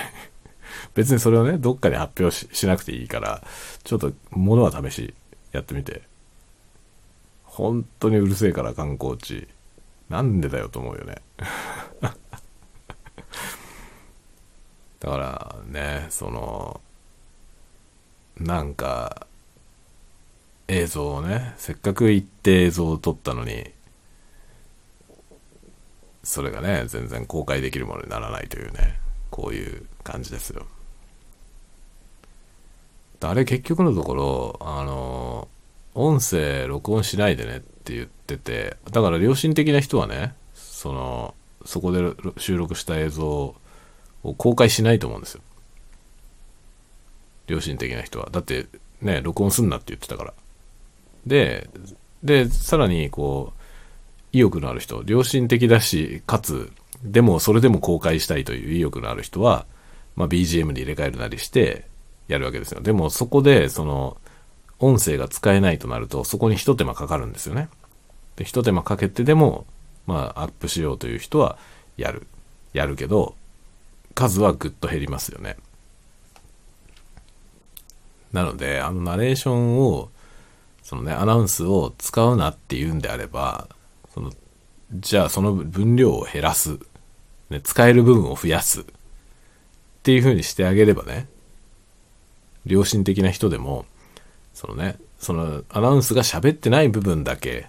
別にそれをね、どっかに発表しなくていいから、ちょっと物は試しやってみて。本当にうるせえから観光地。なんでだよと思うよね。だからね、その、なんか、映像をね、せっかく行って映像を撮ったのに、それがね、全然公開できるものにならないというね、こういう感じですよ。あれ結局のところ、あの、音声録音しないでねって言ってて、だから良心的な人はね、その、そこで収録した映像を公開しないと思うんですよ。良心的な人は。だって、ね、録音すんなって言ってたから。で、で、さらに、こう、意欲のある人、良心的だし、かつ、でもそれでも公開したいという意欲のある人は、まあ、BGM に入れ替えるなりしてやるわけですよ。でもそこで、その、音声が使えないとなると、そこに一手間かかるんですよね。で、一手間かけてでも、まあ、アップしようという人はやる。やるけど、数はぐっと減りますよね。なので、あのナレーションを、そのね、アナウンスを使うなっていうんであれば、その、じゃあその分量を減らす。ね、使える部分を増やす。っていう風にしてあげればね、良心的な人でも、そのね、そのアナウンスが喋ってない部分だけ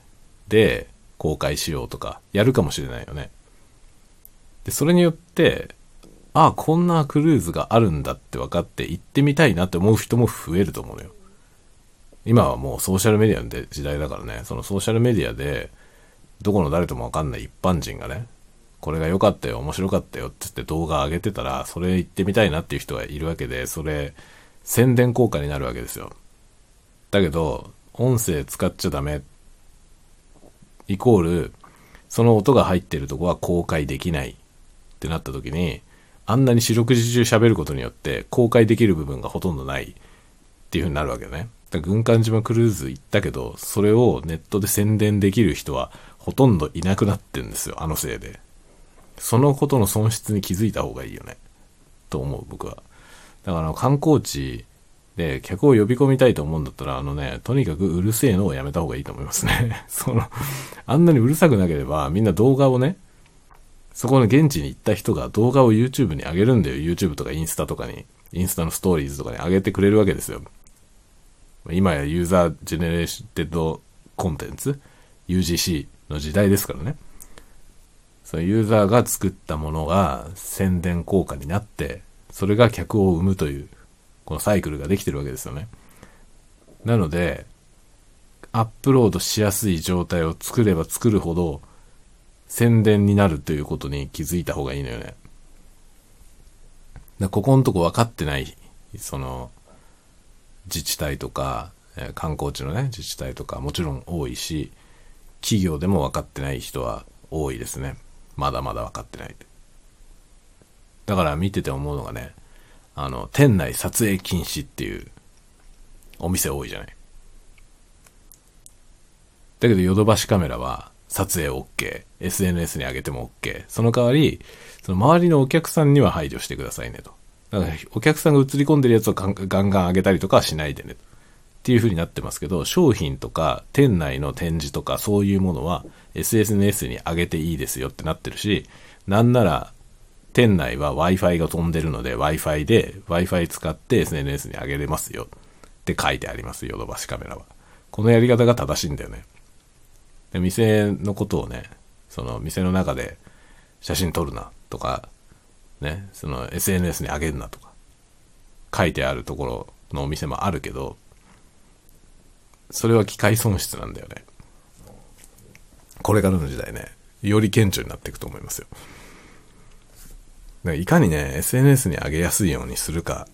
で公開しようとかやるかもしれないよね。で、それによって、ああ、こんなクルーズがあるんだって分かって行ってみたいなって思う人も増えると思うのよ。今はもうソーシャルメディアの時代だからね、そのソーシャルメディアで、どこの誰とも分かんない一般人がね、これが良かったよ、面白かったよって言って動画上げてたら、それ行ってみたいなっていう人がいるわけで、それ、宣伝効果になるわけですよ。だけど、音声使っちゃダメ、イコール、その音が入ってるとこは公開できないってなった時に、あんなに四六時中喋ることによって公開できる部分がほとんどないっていう風になるわけね。だ軍艦島クルーズ行ったけど、それをネットで宣伝できる人はほとんどいなくなってんですよ、あのせいで。そのことの損失に気づいた方がいいよね。と思う、僕は。だから観光地で客を呼び込みたいと思うんだったら、あのね、とにかくうるせえのをやめた方がいいと思いますね。その、あんなにうるさくなければ、みんな動画をね、そこの現地に行った人が動画を YouTube に上げるんだよ。YouTube とかインスタとかに、インスタのストーリーズとかに上げてくれるわけですよ。今や user generated content？UGC の時代ですからね。そのユーザーが作ったものが宣伝効果になって、それが客を生むという、このサイクルができてるわけですよね。なので、アップロードしやすい状態を作れば作るほど、宣伝になるということに気づいた方がいいのよね。ここのとこ分かってない、その、自治体とか、え観光地のね、自治体とかもちろん多いし、企業でも分かってない人は多いですね。まだまだ分かってない。だから見てて思うのがね、あの、店内撮影禁止っていうお店多いじゃない。だけどヨドバシカメラは撮影 OK、SNS に上げても OK。その代わり、その周りのお客さんには排除してくださいねと。だからお客さんが映り込んでるやつをガンガン上げたりとかはしないでね。っていう風になってますけど、商品とか店内の展示とかそういうものは SNS に上げていいですよってなってるし、なんなら店内は Wi-Fi が飛んでるので Wi-Fi で Wi-Fi 使って SNS に上げれますよって書いてあります、ヨドバシカメラは。このやり方が正しいんだよね。で店のことをね、その店の中で写真撮るなとか、ね、その SNS に上げるなとか、書いてあるところのお店もあるけど、それは機械損失なんだよね。これからの時代ね、より顕著になっていくと思いますよ。かいかにね、SNS に上げやすいようにするか、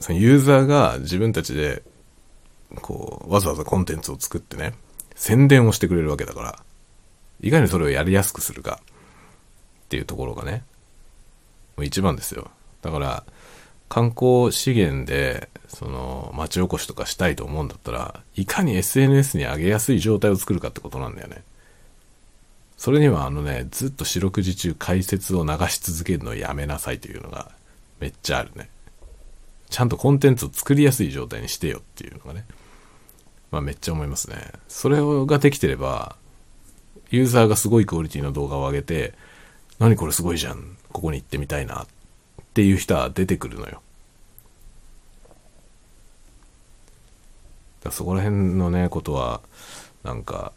そのユーザーが自分たちで、こう、わざわざコンテンツを作ってね、宣伝をしてくれるわけだから、いかにそれをやりやすくするかっていうところがね、もう一番ですよ。だから、観光資源で、その、町おこしとかしたいと思うんだったら、いかに SNS に上げやすい状態を作るかってことなんだよね。それにはあのね、ずっと四六時中解説を流し続けるのをやめなさいというのがめっちゃあるね。ちゃんとコンテンツを作りやすい状態にしてよっていうのがね。まあめっちゃ思いますね。それができてれば、ユーザーがすごいクオリティの動画を上げて、何これすごいじゃん。ここに行ってみたいな。っていう人は出てくるのよ。そこら辺のね、ことは、なんか、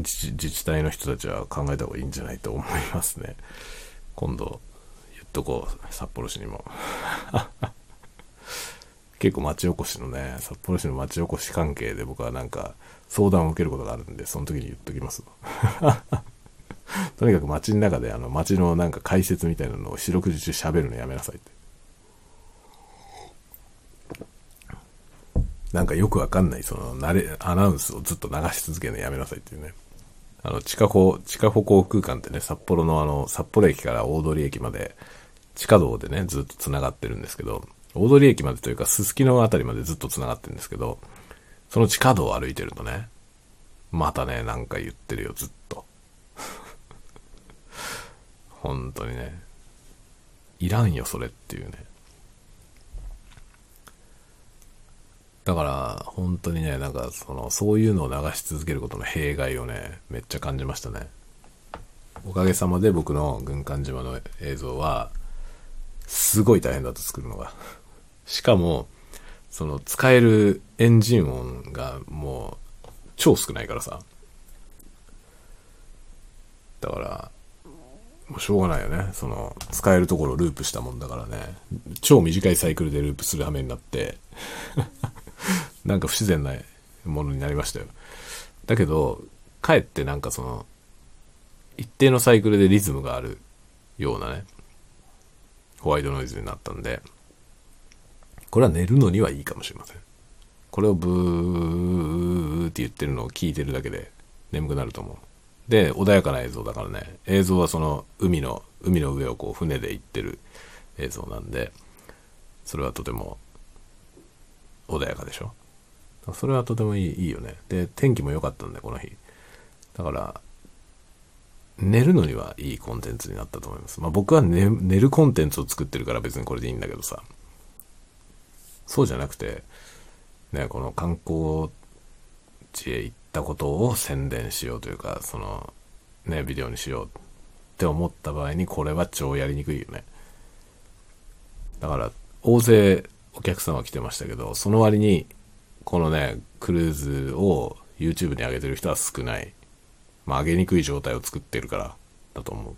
自治体の人たちは考えた方がいいんじゃないと思いますね。今度、言っとこう、札幌市にも。結構町おこしのね、札幌市の町おこし関係で僕はなんか相談を受けることがあるんで、その時に言っときます。とにかく街の中であの街のなんか解説みたいなのを四六時中喋るのやめなさいって。なんかよくわかんない、その、慣れ、アナウンスをずっと流し続けるのやめなさいっていうね。あの、地下歩、地下歩行空間ってね、札幌のあの、札幌駅から大通駅まで、地下道でね、ずっと繋がってるんですけど、大通駅までというか、すすきのあたりまでずっと繋がってるんですけど、その地下道を歩いてるとね、またね、なんか言ってるよ、ずっと。本当にね。いらんよ、それっていうね。だから、本当にね、なんか、その、そういうのを流し続けることの弊害をね、めっちゃ感じましたね。おかげさまで僕の軍艦島の映像は、すごい大変だった作るのが。しかも、その、使えるエンジン音がもう、超少ないからさ。だから、もうしょうがないよね。その、使えるところをループしたもんだからね。超短いサイクルでループする羽目になってなんか不自然なものになりましたよ。だけど、かえってなんかその、一定のサイクルでリズムがあるようなね、ホワイトノイズになったんで、これは寝るのにはいいかもしれません。これをブーって言ってるのを聞いてるだけで眠くなると思う。で、穏やかな映像だからね、映像はその海の、海の上をこう船で行ってる映像なんで、それはとても穏やかでしょそれはとてもいいいいよね。で、天気も良かったんで、この日。だから、寝るのにはいいコンテンツになったと思います。まあ僕は寝寝るコンテンツを作ってるから別にこれでいいんだけどさ。そうじゃなくて、ね、この観光地へ行ったことを宣伝しようというか、その、ね、ビデオにしようって思った場合にこれは超やりにくいよね。だから、大勢お客さんは来てましたけど、その割に、このね、クルーズを YouTube に上げてる人は少ない。まあ、上げにくい状態を作ってるからだと思う。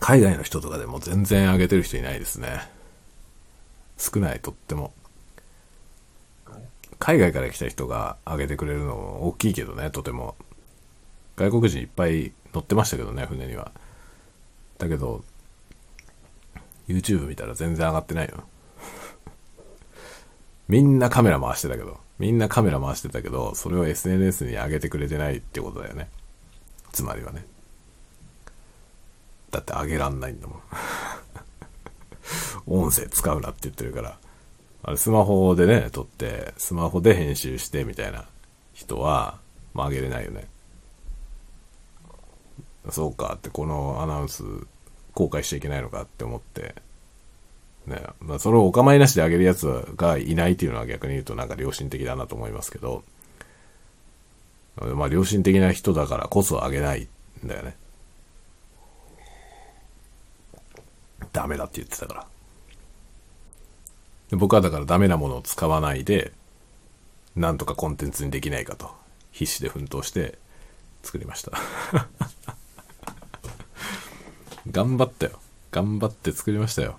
海外の人とかでも全然上げてる人いないですね。少ない、とっても。海外から来た人が上げてくれるのも大きいけどね、とても。外国人いっぱい乗ってましたけどね、船には。だけど、YouTube 見たら全然上がってないよ。みんなカメラ回してたけど、みんなカメラ回してたけど、それを SNS に上げてくれてないってことだよね。つまりはね。だって上げらんないんだもん。音声使うなって言ってるから。あれスマホでね、撮って、スマホで編集してみたいな人は、まあ上げれないよね。そうかって、このアナウンス後悔しちゃいけないのかって思って、ね、まあ、それをお構いなしであげるやつがいないっていうのは逆に言うとなんか良心的だなと思いますけど、まあ良心的な人だからこそあげないんだよね。ダメだって言ってたから。で僕はだからダメなものを使わないで、なんとかコンテンツにできないかと、必死で奮闘して作りました。頑張ったよ。頑張って作りましたよ。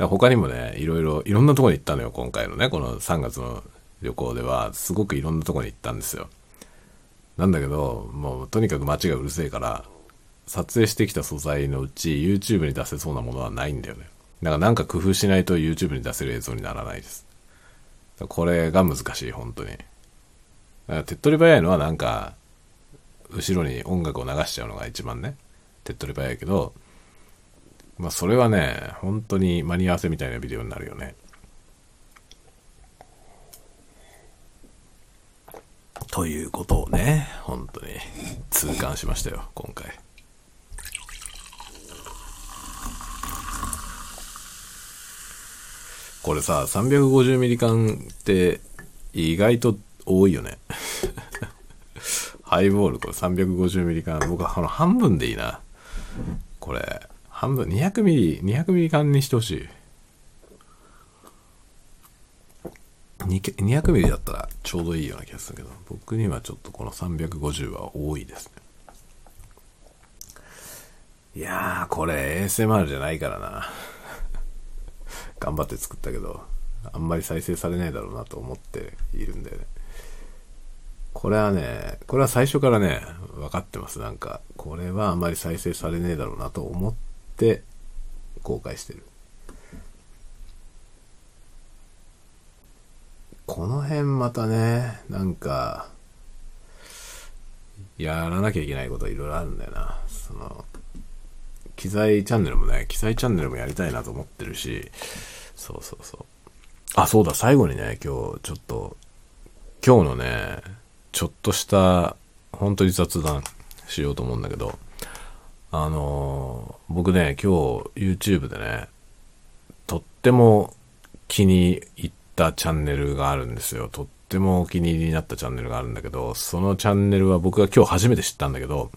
だ他にもね、いろいろ、いろんなとこに行ったのよ、今回のね、この3月の旅行では、すごくいろんなとこに行ったんですよ。なんだけど、もうとにかく街がうるせえから、撮影してきた素材のうち YouTube に出せそうなものはないんだよね。だからなんか工夫しないと YouTube に出せる映像にならないです。これが難しい、本当に。だから手っ取り早いのはなんか、後ろに音楽を流しちゃうのが一番ね。手っ取り早いけど、まあそれはね、本当に間に合わせみたいなビデオになるよね。ということをね、本当に痛感しましたよ、今回。これさ、350ミリ缶って意外と多いよね。ハイボールこれ350ミリ缶、僕はこの半分でいいな。これ、半分、200ミリ、200ミリ缶にしてほしい。200ミリだったらちょうどいいような気がするけど、僕にはちょっとこの350は多いですね。いやー、これ ASMR じゃないからな。頑張って作ったけど、あんまり再生されないだろうなと思っているんだよね。これはね、これは最初からね、分かってます。なんか、これはあんまり再生されねえだろうなと思っ公開してる。この辺またね、なんか、やらなきゃいけないこといろいろあるんだよな。その、機材チャンネルもね、機材チャンネルもやりたいなと思ってるし、そうそうそう。あ、そうだ、最後にね、今日ちょっと、今日のね、ちょっとした、本当に雑談しようと思うんだけど、あのー、僕ね、今日 YouTube でね、とっても気に入ったチャンネルがあるんですよ。とってもお気に入りになったチャンネルがあるんだけど、そのチャンネルは僕が今日初めて知ったんだけど、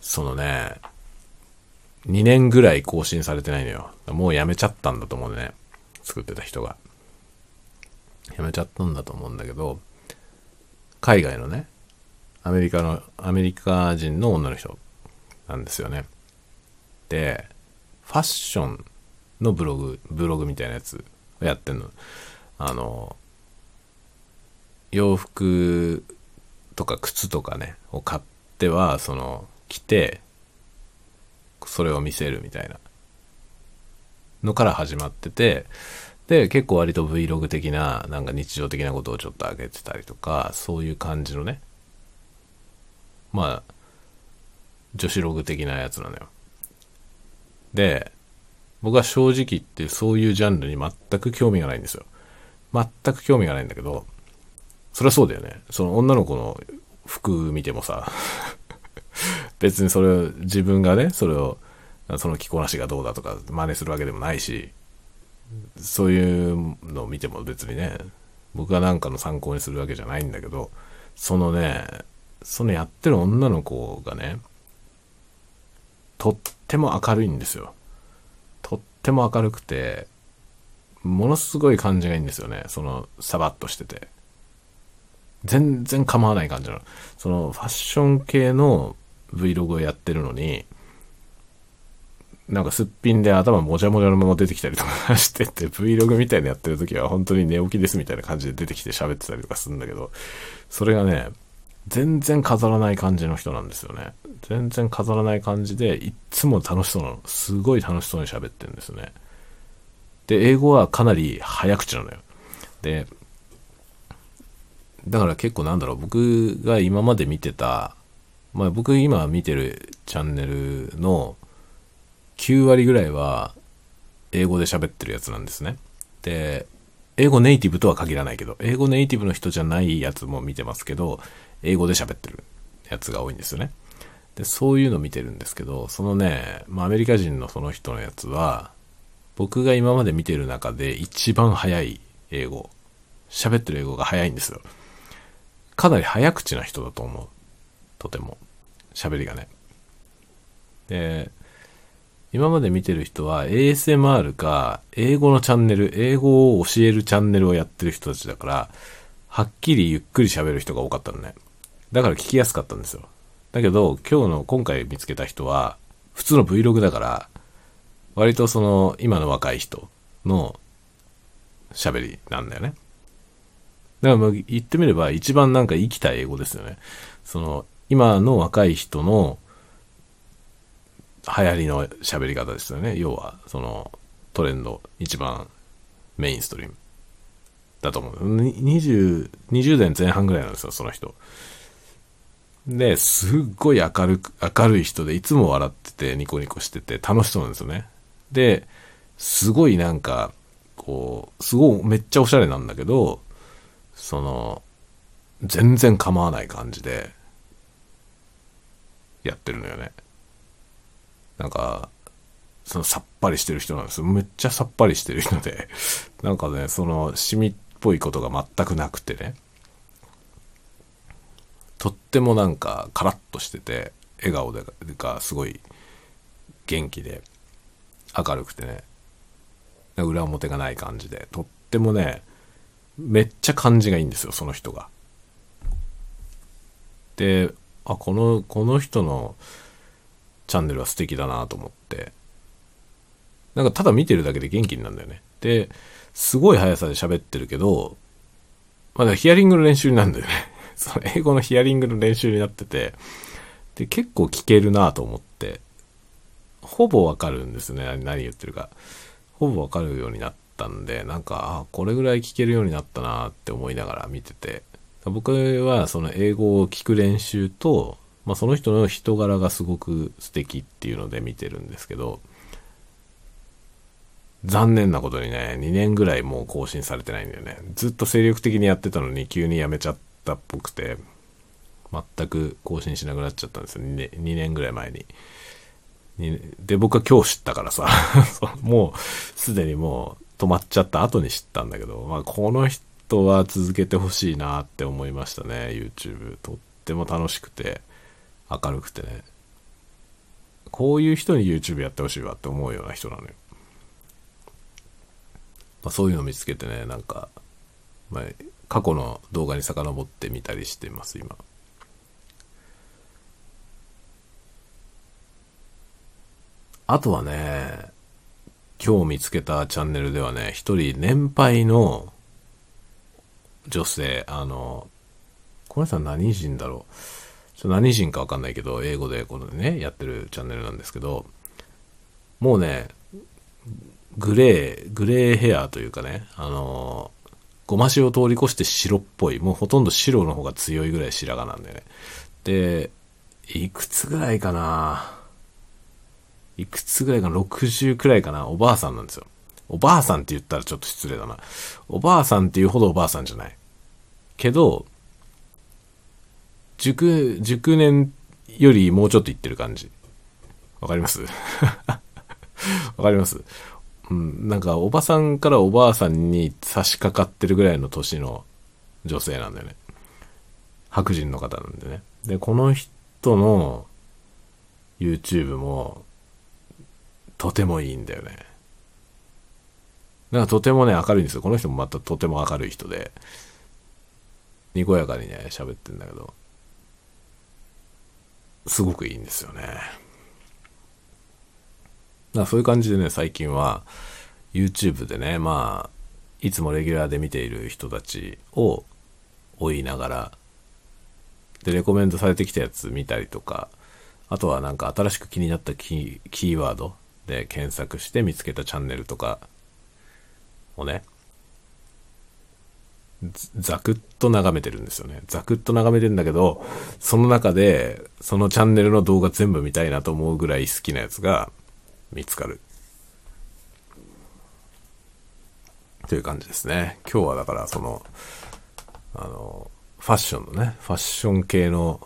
そのね、2年ぐらい更新されてないのよ。もうやめちゃったんだと思うね。作ってた人が。やめちゃったんだと思うんだけど、海外のね、アメリカの、アメリカ人の女の人なんですよね。で、ファッションのブログ、ブログみたいなやつをやってんの。あの、洋服とか靴とかね、を買っては、その、着て、それを見せるみたいなのから始まってて、で、結構割と Vlog 的な、なんか日常的なことをちょっと上げてたりとか、そういう感じのね、まあ、女子ログ的なやつなのよ。で、僕は正直言ってそういうジャンルに全く興味がないんですよ。全く興味がないんだけど、そりゃそうだよね。その女の子の服見てもさ、別にそれを自分がね、それを、その着こなしがどうだとか真似するわけでもないし、そういうのを見ても別にね、僕がなんかの参考にするわけじゃないんだけど、そのね、そのやってる女の子がね、とっても明るいんですよ。とっても明るくて、ものすごい感じがいいんですよね。その、サバッとしてて。全然構わない感じなの。その、ファッション系の Vlog をやってるのに、なんかすっぴんで頭もじゃもじゃのまま出てきたりとかしてて、Vlog みたいなやってる時は本当に寝起きですみたいな感じで出てきて喋ってたりとかするんだけど、それがね、全然飾らない感じの人なんですよね。全然飾らない感じで、いっつも楽しそうなの。すごい楽しそうに喋ってるんですね。で、英語はかなり早口なのよ。で、だから結構なんだろう、僕が今まで見てた、まあ僕今見てるチャンネルの9割ぐらいは英語で喋ってるやつなんですね。で、英語ネイティブとは限らないけど、英語ネイティブの人じゃないやつも見てますけど、英語で喋ってるやつが多いんですよね。で、そういうの見てるんですけど、そのね、まあ、アメリカ人のその人のやつは、僕が今まで見てる中で一番早い英語。喋ってる英語が早いんですよ。かなり早口な人だと思う。とても。喋りがね。で、今まで見てる人は ASMR か英語のチャンネル、英語を教えるチャンネルをやってる人たちだから、はっきりゆっくり喋る人が多かったのね。だから聞きやすかったんですよ。だけど、今日の、今回見つけた人は、普通の Vlog だから、割とその、今の若い人の喋りなんだよね。だから言ってみれば一番なんか生きた英語ですよね。その、今の若い人の流行りの喋り方ですよね。要は、その、トレンド、一番メインストリームだと思う。20、20代前半ぐらいなんですよ、その人。で、すっごい明るく、明るい人で、いつも笑ってて、ニコニコしてて、楽しそうなんですよね。で、すごいなんか、こう、すごい、めっちゃおしゃれなんだけど、その、全然構わない感じで、やってるのよね。なんか、そのさっぱりしてる人なんですよ。めっちゃさっぱりしてる人で、なんかね、その、シミっぽいことが全くなくてね。とってもなんかカラッとしてて笑顔でがすごい元気で明るくてね裏表がない感じでとってもねめっちゃ感じがいいんですよその人が。であこのこの人のチャンネルは素敵だなと思って。なんかただ見てるだけで元気になるんだよね。で、すごい速さで喋ってるけど、まだヒアリングの練習になるんだよね。その英語のヒアリングの練習になってて、で、結構聞けるなと思って、ほぼわかるんですね。何言ってるか。ほぼわかるようになったんで、なんか、あ、これぐらい聞けるようになったなって思いながら見てて、僕はその英語を聞く練習と、まあ、その人の人柄がすごく素敵っていうので見てるんですけど、残念なことにね、2年ぐらいもう更新されてないんだよね。ずっと精力的にやってたのに急にやめちゃったっぽくて、全く更新しなくなっちゃったんですよ。2年 ,2 年ぐらい前に。で、僕は今日知ったからさ、もうすでにもう止まっちゃった後に知ったんだけど、まあこの人は続けてほしいなって思いましたね、YouTube。とっても楽しくて、明るくてね。こういう人に YouTube やってほしいわって思うような人なのよ。まあ、そういうの見つけてね、なんか、まあ、過去の動画に遡ってみたりしてます、今。あとはね、今日見つけたチャンネルではね、一人年配の女性、あの、この人は何人だろう？ちょ何人かわかんないけど、英語でこのね、やってるチャンネルなんですけど、もうね、グレー、グレーヘアというかね、あのごま塩を通り越して白っぽい、もうほとんど白の方が強いぐらい白髪なんだよね。で、いくつぐらいかないくつぐらいかな ?60 くらいかなおばあさんなんですよ。おばあさんって言ったらちょっと失礼だな。おばあさんっていうほどおばあさんじゃない。けど、熟、熟年よりもうちょっと言ってる感じ。わかります？わかります？うん、なんかおばさんからおばあさんに差し掛かってるぐらいの年の女性なんだよね。白人の方なんでね。で、この人の YouTube もとてもいいんだよね。なんかとてもね、明るいんですよ。この人もまたとても明るい人で、にこやかにね、喋ってんだけど、すごくいいんですよね。だそういう感じでね、最近は YouTube でね、まあ、いつもレギュラーで見ている人たちを追いながら、で、レコメンドされてきたやつ見たりとか、あとはなんか新しく気になったキーキーワードで検索して見つけたチャンネルとかをね、ざくっと眺めてるんですよね。ざくっと眺めてるんだけど、その中で、そのチャンネルの動画全部見たいなと思うぐらい好きなやつが、見つかる。という感じですね。今日はだからその、あの、ファッションのね、ファッション系の、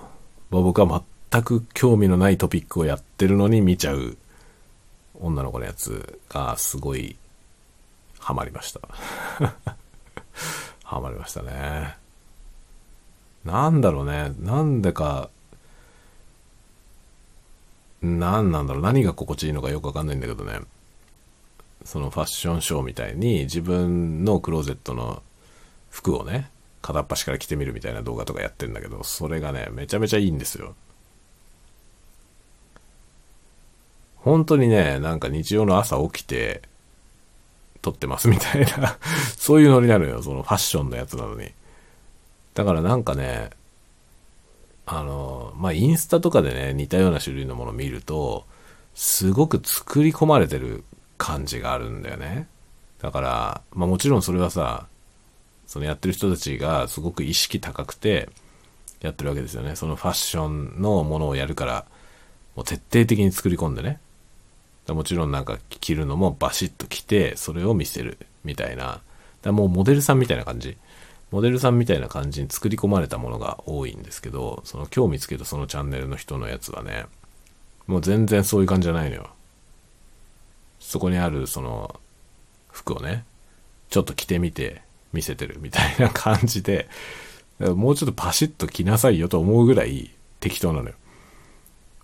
まあ、僕は全く興味のないトピックをやってるのに見ちゃう女の子のやつがすごいハマりました。ハマりましたね。なんだろうね。なんでか何なんだろう、何が心地いいのかよくわかんないんだけどね、そのファッションショーみたいに自分のクローゼットの服をね、片っ端から着てみるみたいな動画とかやってんだけど、それがね、めちゃめちゃいいんですよ。本当にね、なんか日曜の朝起きて、撮ってますみたいなそういうノリなのよ、そのファッションのやつなのに。だからなんかね、あの、まあ、インスタとかでね、似たような種類のもの見ると、すごく作り込まれてる感じがあるんだよね。だから、まあ、もちろんそれはさ、そのやってる人たちがすごく意識高くてやってるわけですよね。そのファッションのものをやるから、もう徹底的に作り込んでね。もちろんなんか着るのもバシッと着て、それを見せるみたいな。だもうモデルさんみたいな感じ。モデルさんみたいな感じに作り込まれたものが多いんですけど、その今日見つけたそのチャンネルの人のやつはね、もう全然そういう感じじゃないのよ。そこにあるその服をね、ちょっと着てみて見せてるみたいな感じで、もうちょっとパシッと着なさいよと思うぐらい適当なのよ。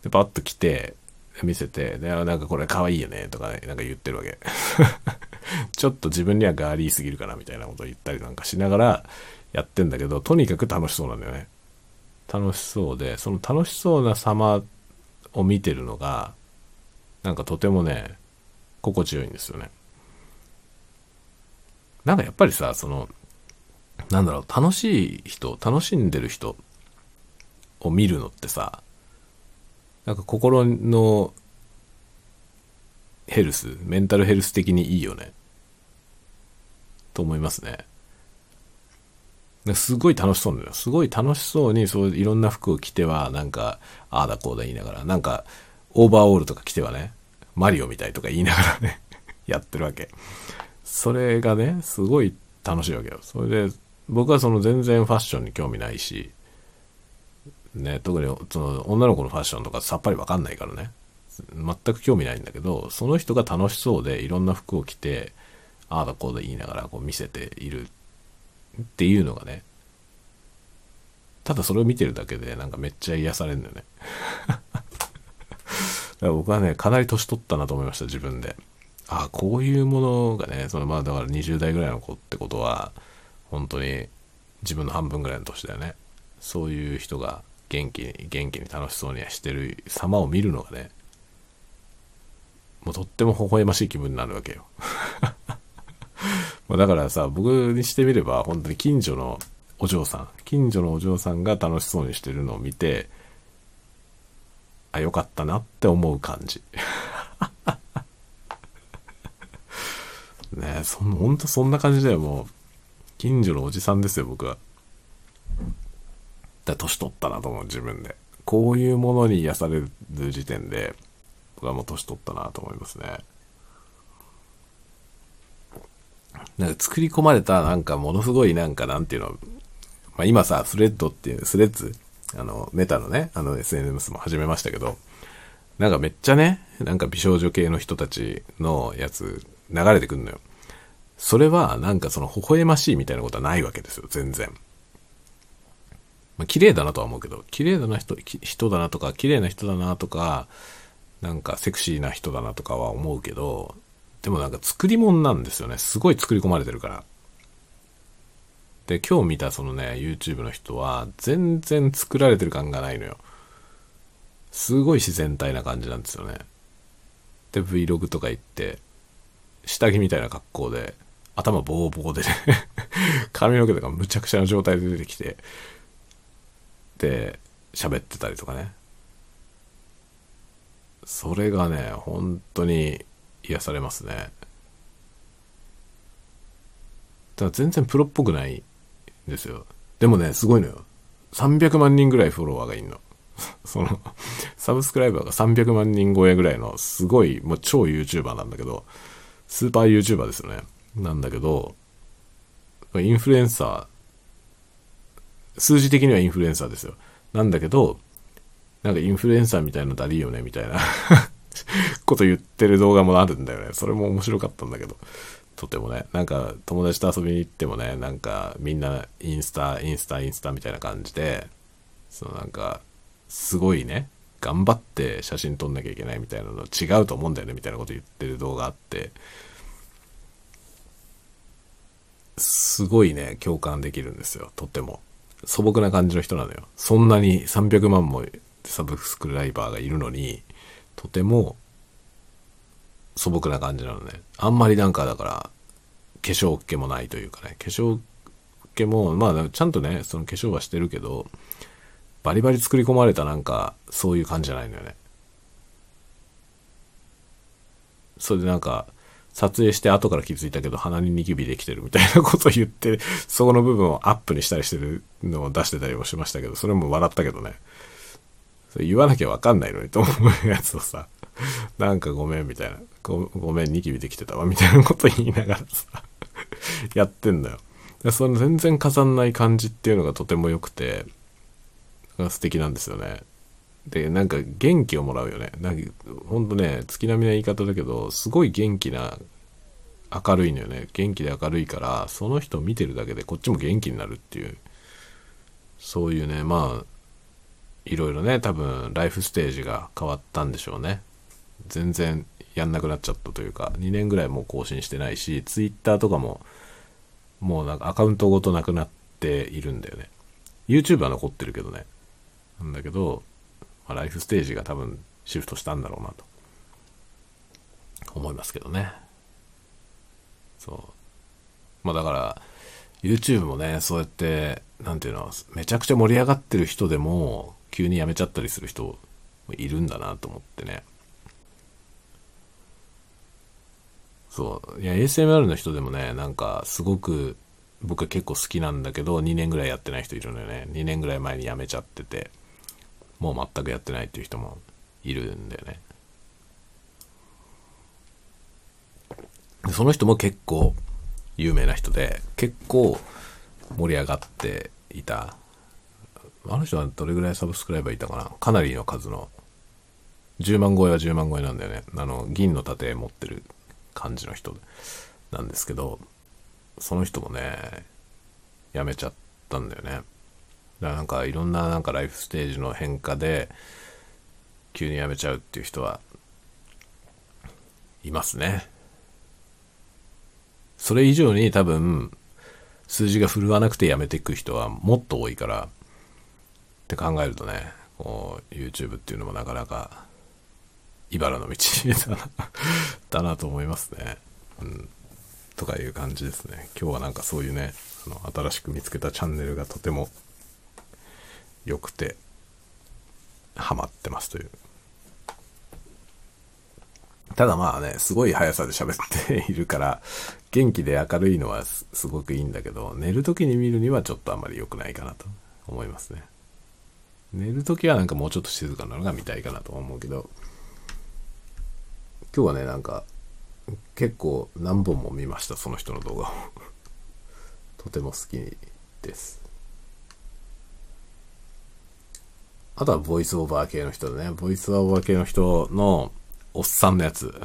で、パッと着て、見せて、で、なんかこれ可愛いよねとか、ね、なんか言ってるわけ。ちょっと自分にはガーリーすぎるかなみたいなことを言ったりなんかしながらやってんだけど、とにかく楽しそうなんだよね。楽しそうで、その楽しそうな様を見てるのがなんかとてもね心地よいんですよねなんかやっぱりさそのなんだろう楽しい人楽しんでる人を見るのってさなんか心のヘルスメンタルヘルス的にいいよねと思いますねすごい楽しそうなのよ。すごい楽しそうに、そういろんな服を着ては、なんか、ああだこうだ言いながら、なんか、オーバーオールとか着てはね、マリオみたいとか言いながらね やってるわけ。それがね、すごい楽しいわけよ。それで、僕はその全然ファッションに興味ないし、ね、特にその女の子のファッションとかさっぱりわかんないからね。全く興味ないんだけど、その人が楽しそうでいろんな服を着て、ああだこうだ言いながらこう見せているっていうのがね、ただそれを見てるだけでなんかめっちゃ癒されるんだよね。だから僕はね、かなり年取ったなと思いました、自分で。ああ、こういうものがね、そのまあだから20代ぐらいの子ってことは、本当に自分の半分ぐらいの年だよね。そういう人が元気に、元気に楽しそうにしてる様を見るのがね、もうとっても微笑ましい気分になるわけよ。まだからさ、僕にしてみれば、本当に近所のお嬢さん、近所のお嬢さんが楽しそうにしてるのを見て、あ、よかったなって思う感じ。ねそん、ほんとそんな感じだよ、もう。近所のおじさんですよ、僕は。だ年取ったなと思う、自分で。こういうものに癒される時点で、僕はもう年取ったなと思いますね。なんか作り込まれたなんかものすごいなんかなんていうの、まあ、今さ、スレッドっていう、スレッズ、あの、メタのね、あの SNS も始めましたけど、なんかめっちゃね、なんか美少女系の人たちのやつ流れてくんのよ。それはなんかその微笑ましいみたいなことはないわけですよ、全然。まあ、綺麗だなとは思うけど、綺麗だな人、人だなとか、綺麗な人だなとか、なんかセクシーな人だなとかは思うけど、でもなんか作り物なんですよね。すごい作り込まれてるから。で、今日見たそのね、YouTube の人は、全然作られてる感がないのよ。すごい自然体な感じなんですよね。で、Vlog とか行って、下着みたいな格好で、頭ボーボーでね 髪の毛とかむちゃくちゃな状態で出てきて、で、喋ってたりとかね。それがね、本当に癒されますね。だ全然プロっぽくないんですよ。でもね、すごいのよ。300万人ぐらいフォロワーがいんの。その、サブスクライバーが300万人超えぐらいの、すごい、もう超 YouTuber なんだけど、スーパー YouTuber ですよね。なんだけど、インフルエンサー、数字的にはインフルエンサーですよ。なんだけど、なんかインフルエンサーみたいのだりよね、みたいな こと言ってる動画もあるんだよね。それも面白かったんだけど。とてもね。なんか友達と遊びに行ってもね、なんかみんなインスタ、インスタ、インスタみたいな感じで、そのなんか、すごいね、頑張って写真撮んなきゃいけないみたいなの違うと思うんだよねみたいなこと言ってる動画あって、すごいね、共感できるんですよ。とても。素朴な感じの人なのよ。そんなに300万もサブスクライバーがいるのに、とても素朴な感じなのね。あんまりなんかだから、化粧気もないというかね、化粧気も、まあちゃんとね、その化粧はしてるけど、バリバリ作り込まれたなんか、そういう感じじゃないのよね。それでなんか、撮影して後から気づいたけど鼻にニキビできてるみたいなこと言って、そこの部分をアップにしたりしてるのを出してたりもしましたけど、それも笑ったけどね。それ言わなきゃわかんないのにと思うやつをさ、なんかごめんみたいな、ごごめんニキビできてたわみたいなこと言いながらさ、やってんだよ。その全然飾んない感じっていうのがとても良くて、素敵なんですよね。で、なんか元気をもらうよね。なんか、ほんとね、月並みな言い方だけど、すごい元気な、明るいのよね。元気で明るいから、その人を見てるだけでこっちも元気になるっていう、そういうね、まあ、いろいろね、多分ライフステージが変わったんでしょうね。全然やんなくなっちゃったというか、2年ぐらいもう更新してないし、ツイッターとかも、もうなんかアカウントごとなくなっているんだよね。YouTube は残ってるけどね。なんだけど、まあ、ライフステージが多分シフトしたんだろうなと。思いますけどね。そう。まあだから YouTube もねそうやって何ていうのめちゃくちゃ盛り上がってる人でも急に辞めちゃったりする人いるんだなと思ってね。そう。いや ASMR の人でもねなんかすごく僕は結構好きなんだけど2年ぐらいやってない人いるのよね。2年ぐらい前に辞めちゃってて。もう全くやってないっていう人もいるんだよね。その人も結構有名な人で結構盛り上がっていた。あの人はどれぐらいサブスクライバーいたかな？かなりの数の。10万超えは10万超えなんだよね。あの銀の盾持ってる感じの人なんですけどその人もね辞めちゃったんだよね。だからなんかいろんななんかライフステージの変化で急に辞めちゃうっていう人はいますねそれ以上に多分数字が振るわなくて辞めていく人はもっと多いからって考えるとねこう YouTube っていうのもなかなか茨の道 だなだなと思いますね。うん。とかいう感じですね。今日はなんかそういうね、あの新しく見つけたチャンネルがとても良くて、ハマってますという。ただまあね、すごい速さで喋っているから、元気で明るいのはすごくいいんだけど、寝る時に見るにはちょっとあんまり良くないかなと思いますね。寝る時はなんかもうちょっと静かなのが見たいかなと思うけど、今日はね、なんか、結構何本も見ました、その人の動画を。とても好きです。あとはボイスオーバー系の人でね、ボイスオーバー系の人のおっさんのやつ。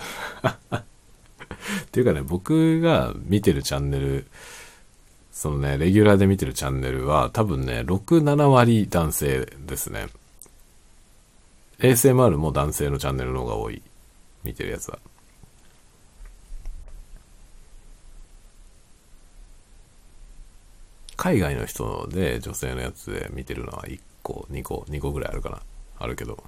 っていうかね、僕が見てるチャンネル、そのね、レギュラーで見てるチャンネルは多分ね、6、7割男性ですね。ASMR も男性のチャンネルの方が多い。見てるやつは。海外の人で女性のやつで見てるのは1個、2個、2個ぐらいあるかな。あるけど。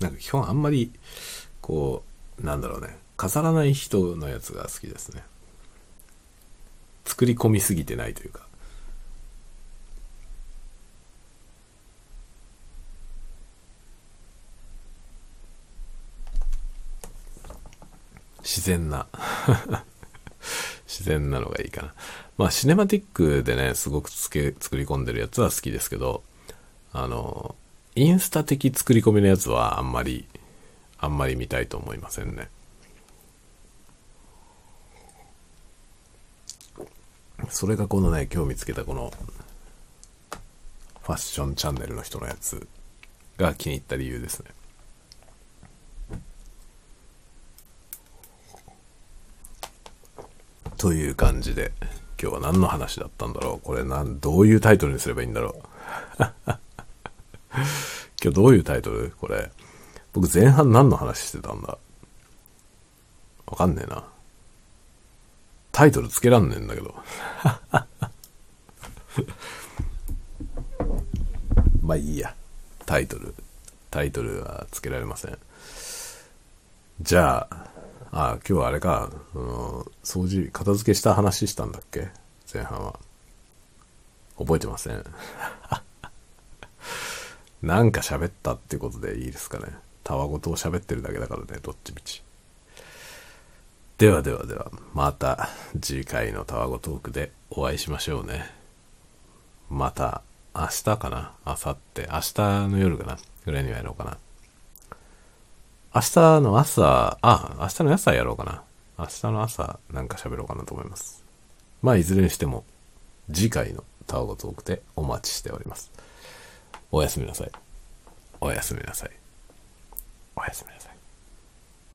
なんか基本あんまり、こう、なんだろうね、飾らない人のやつが好きですね。作り込みすぎてないというか。自然な 自然なのがいいかな。まあ、シネマティックでね、すごくつけ作り込んでるやつは好きですけど、あの、インスタ的作り込みのやつはあんまり、あんまり見たいと思いませんね。それがこのね、今日見つけたこの、ファッションチャンネルの人のやつが気に入った理由ですね。という感じで、今日は何の話だったんだろう？これなん、どういうタイトルにすればいいんだろう？今日どういうタイトル？これ。僕前半何の話してたんだ？わかんねえな。タイトルつけらんねえんだけど。まあいいや。タイトル。タイトルはつけられません。じゃあ、あ、今日はあれか、その、掃除、片付けした話したんだっけ？前半は。覚えてません。なんか喋ったってことでいいですかね。たわごとを喋ってるだけだからね、どっちみち。ではではでは、また次回のたわごトークでお会いしましょうね。また明日かな？明後日。明日の夜かな？ぐらいにはやろうかな。明日の朝、あ、明日の朝やろうかな。明日の朝なんか喋ろうかなと思います。まあいずれにしても次回のタワゴトークでお待ちしております。おやすみなさい。おやすみなさい。おやすみなさい。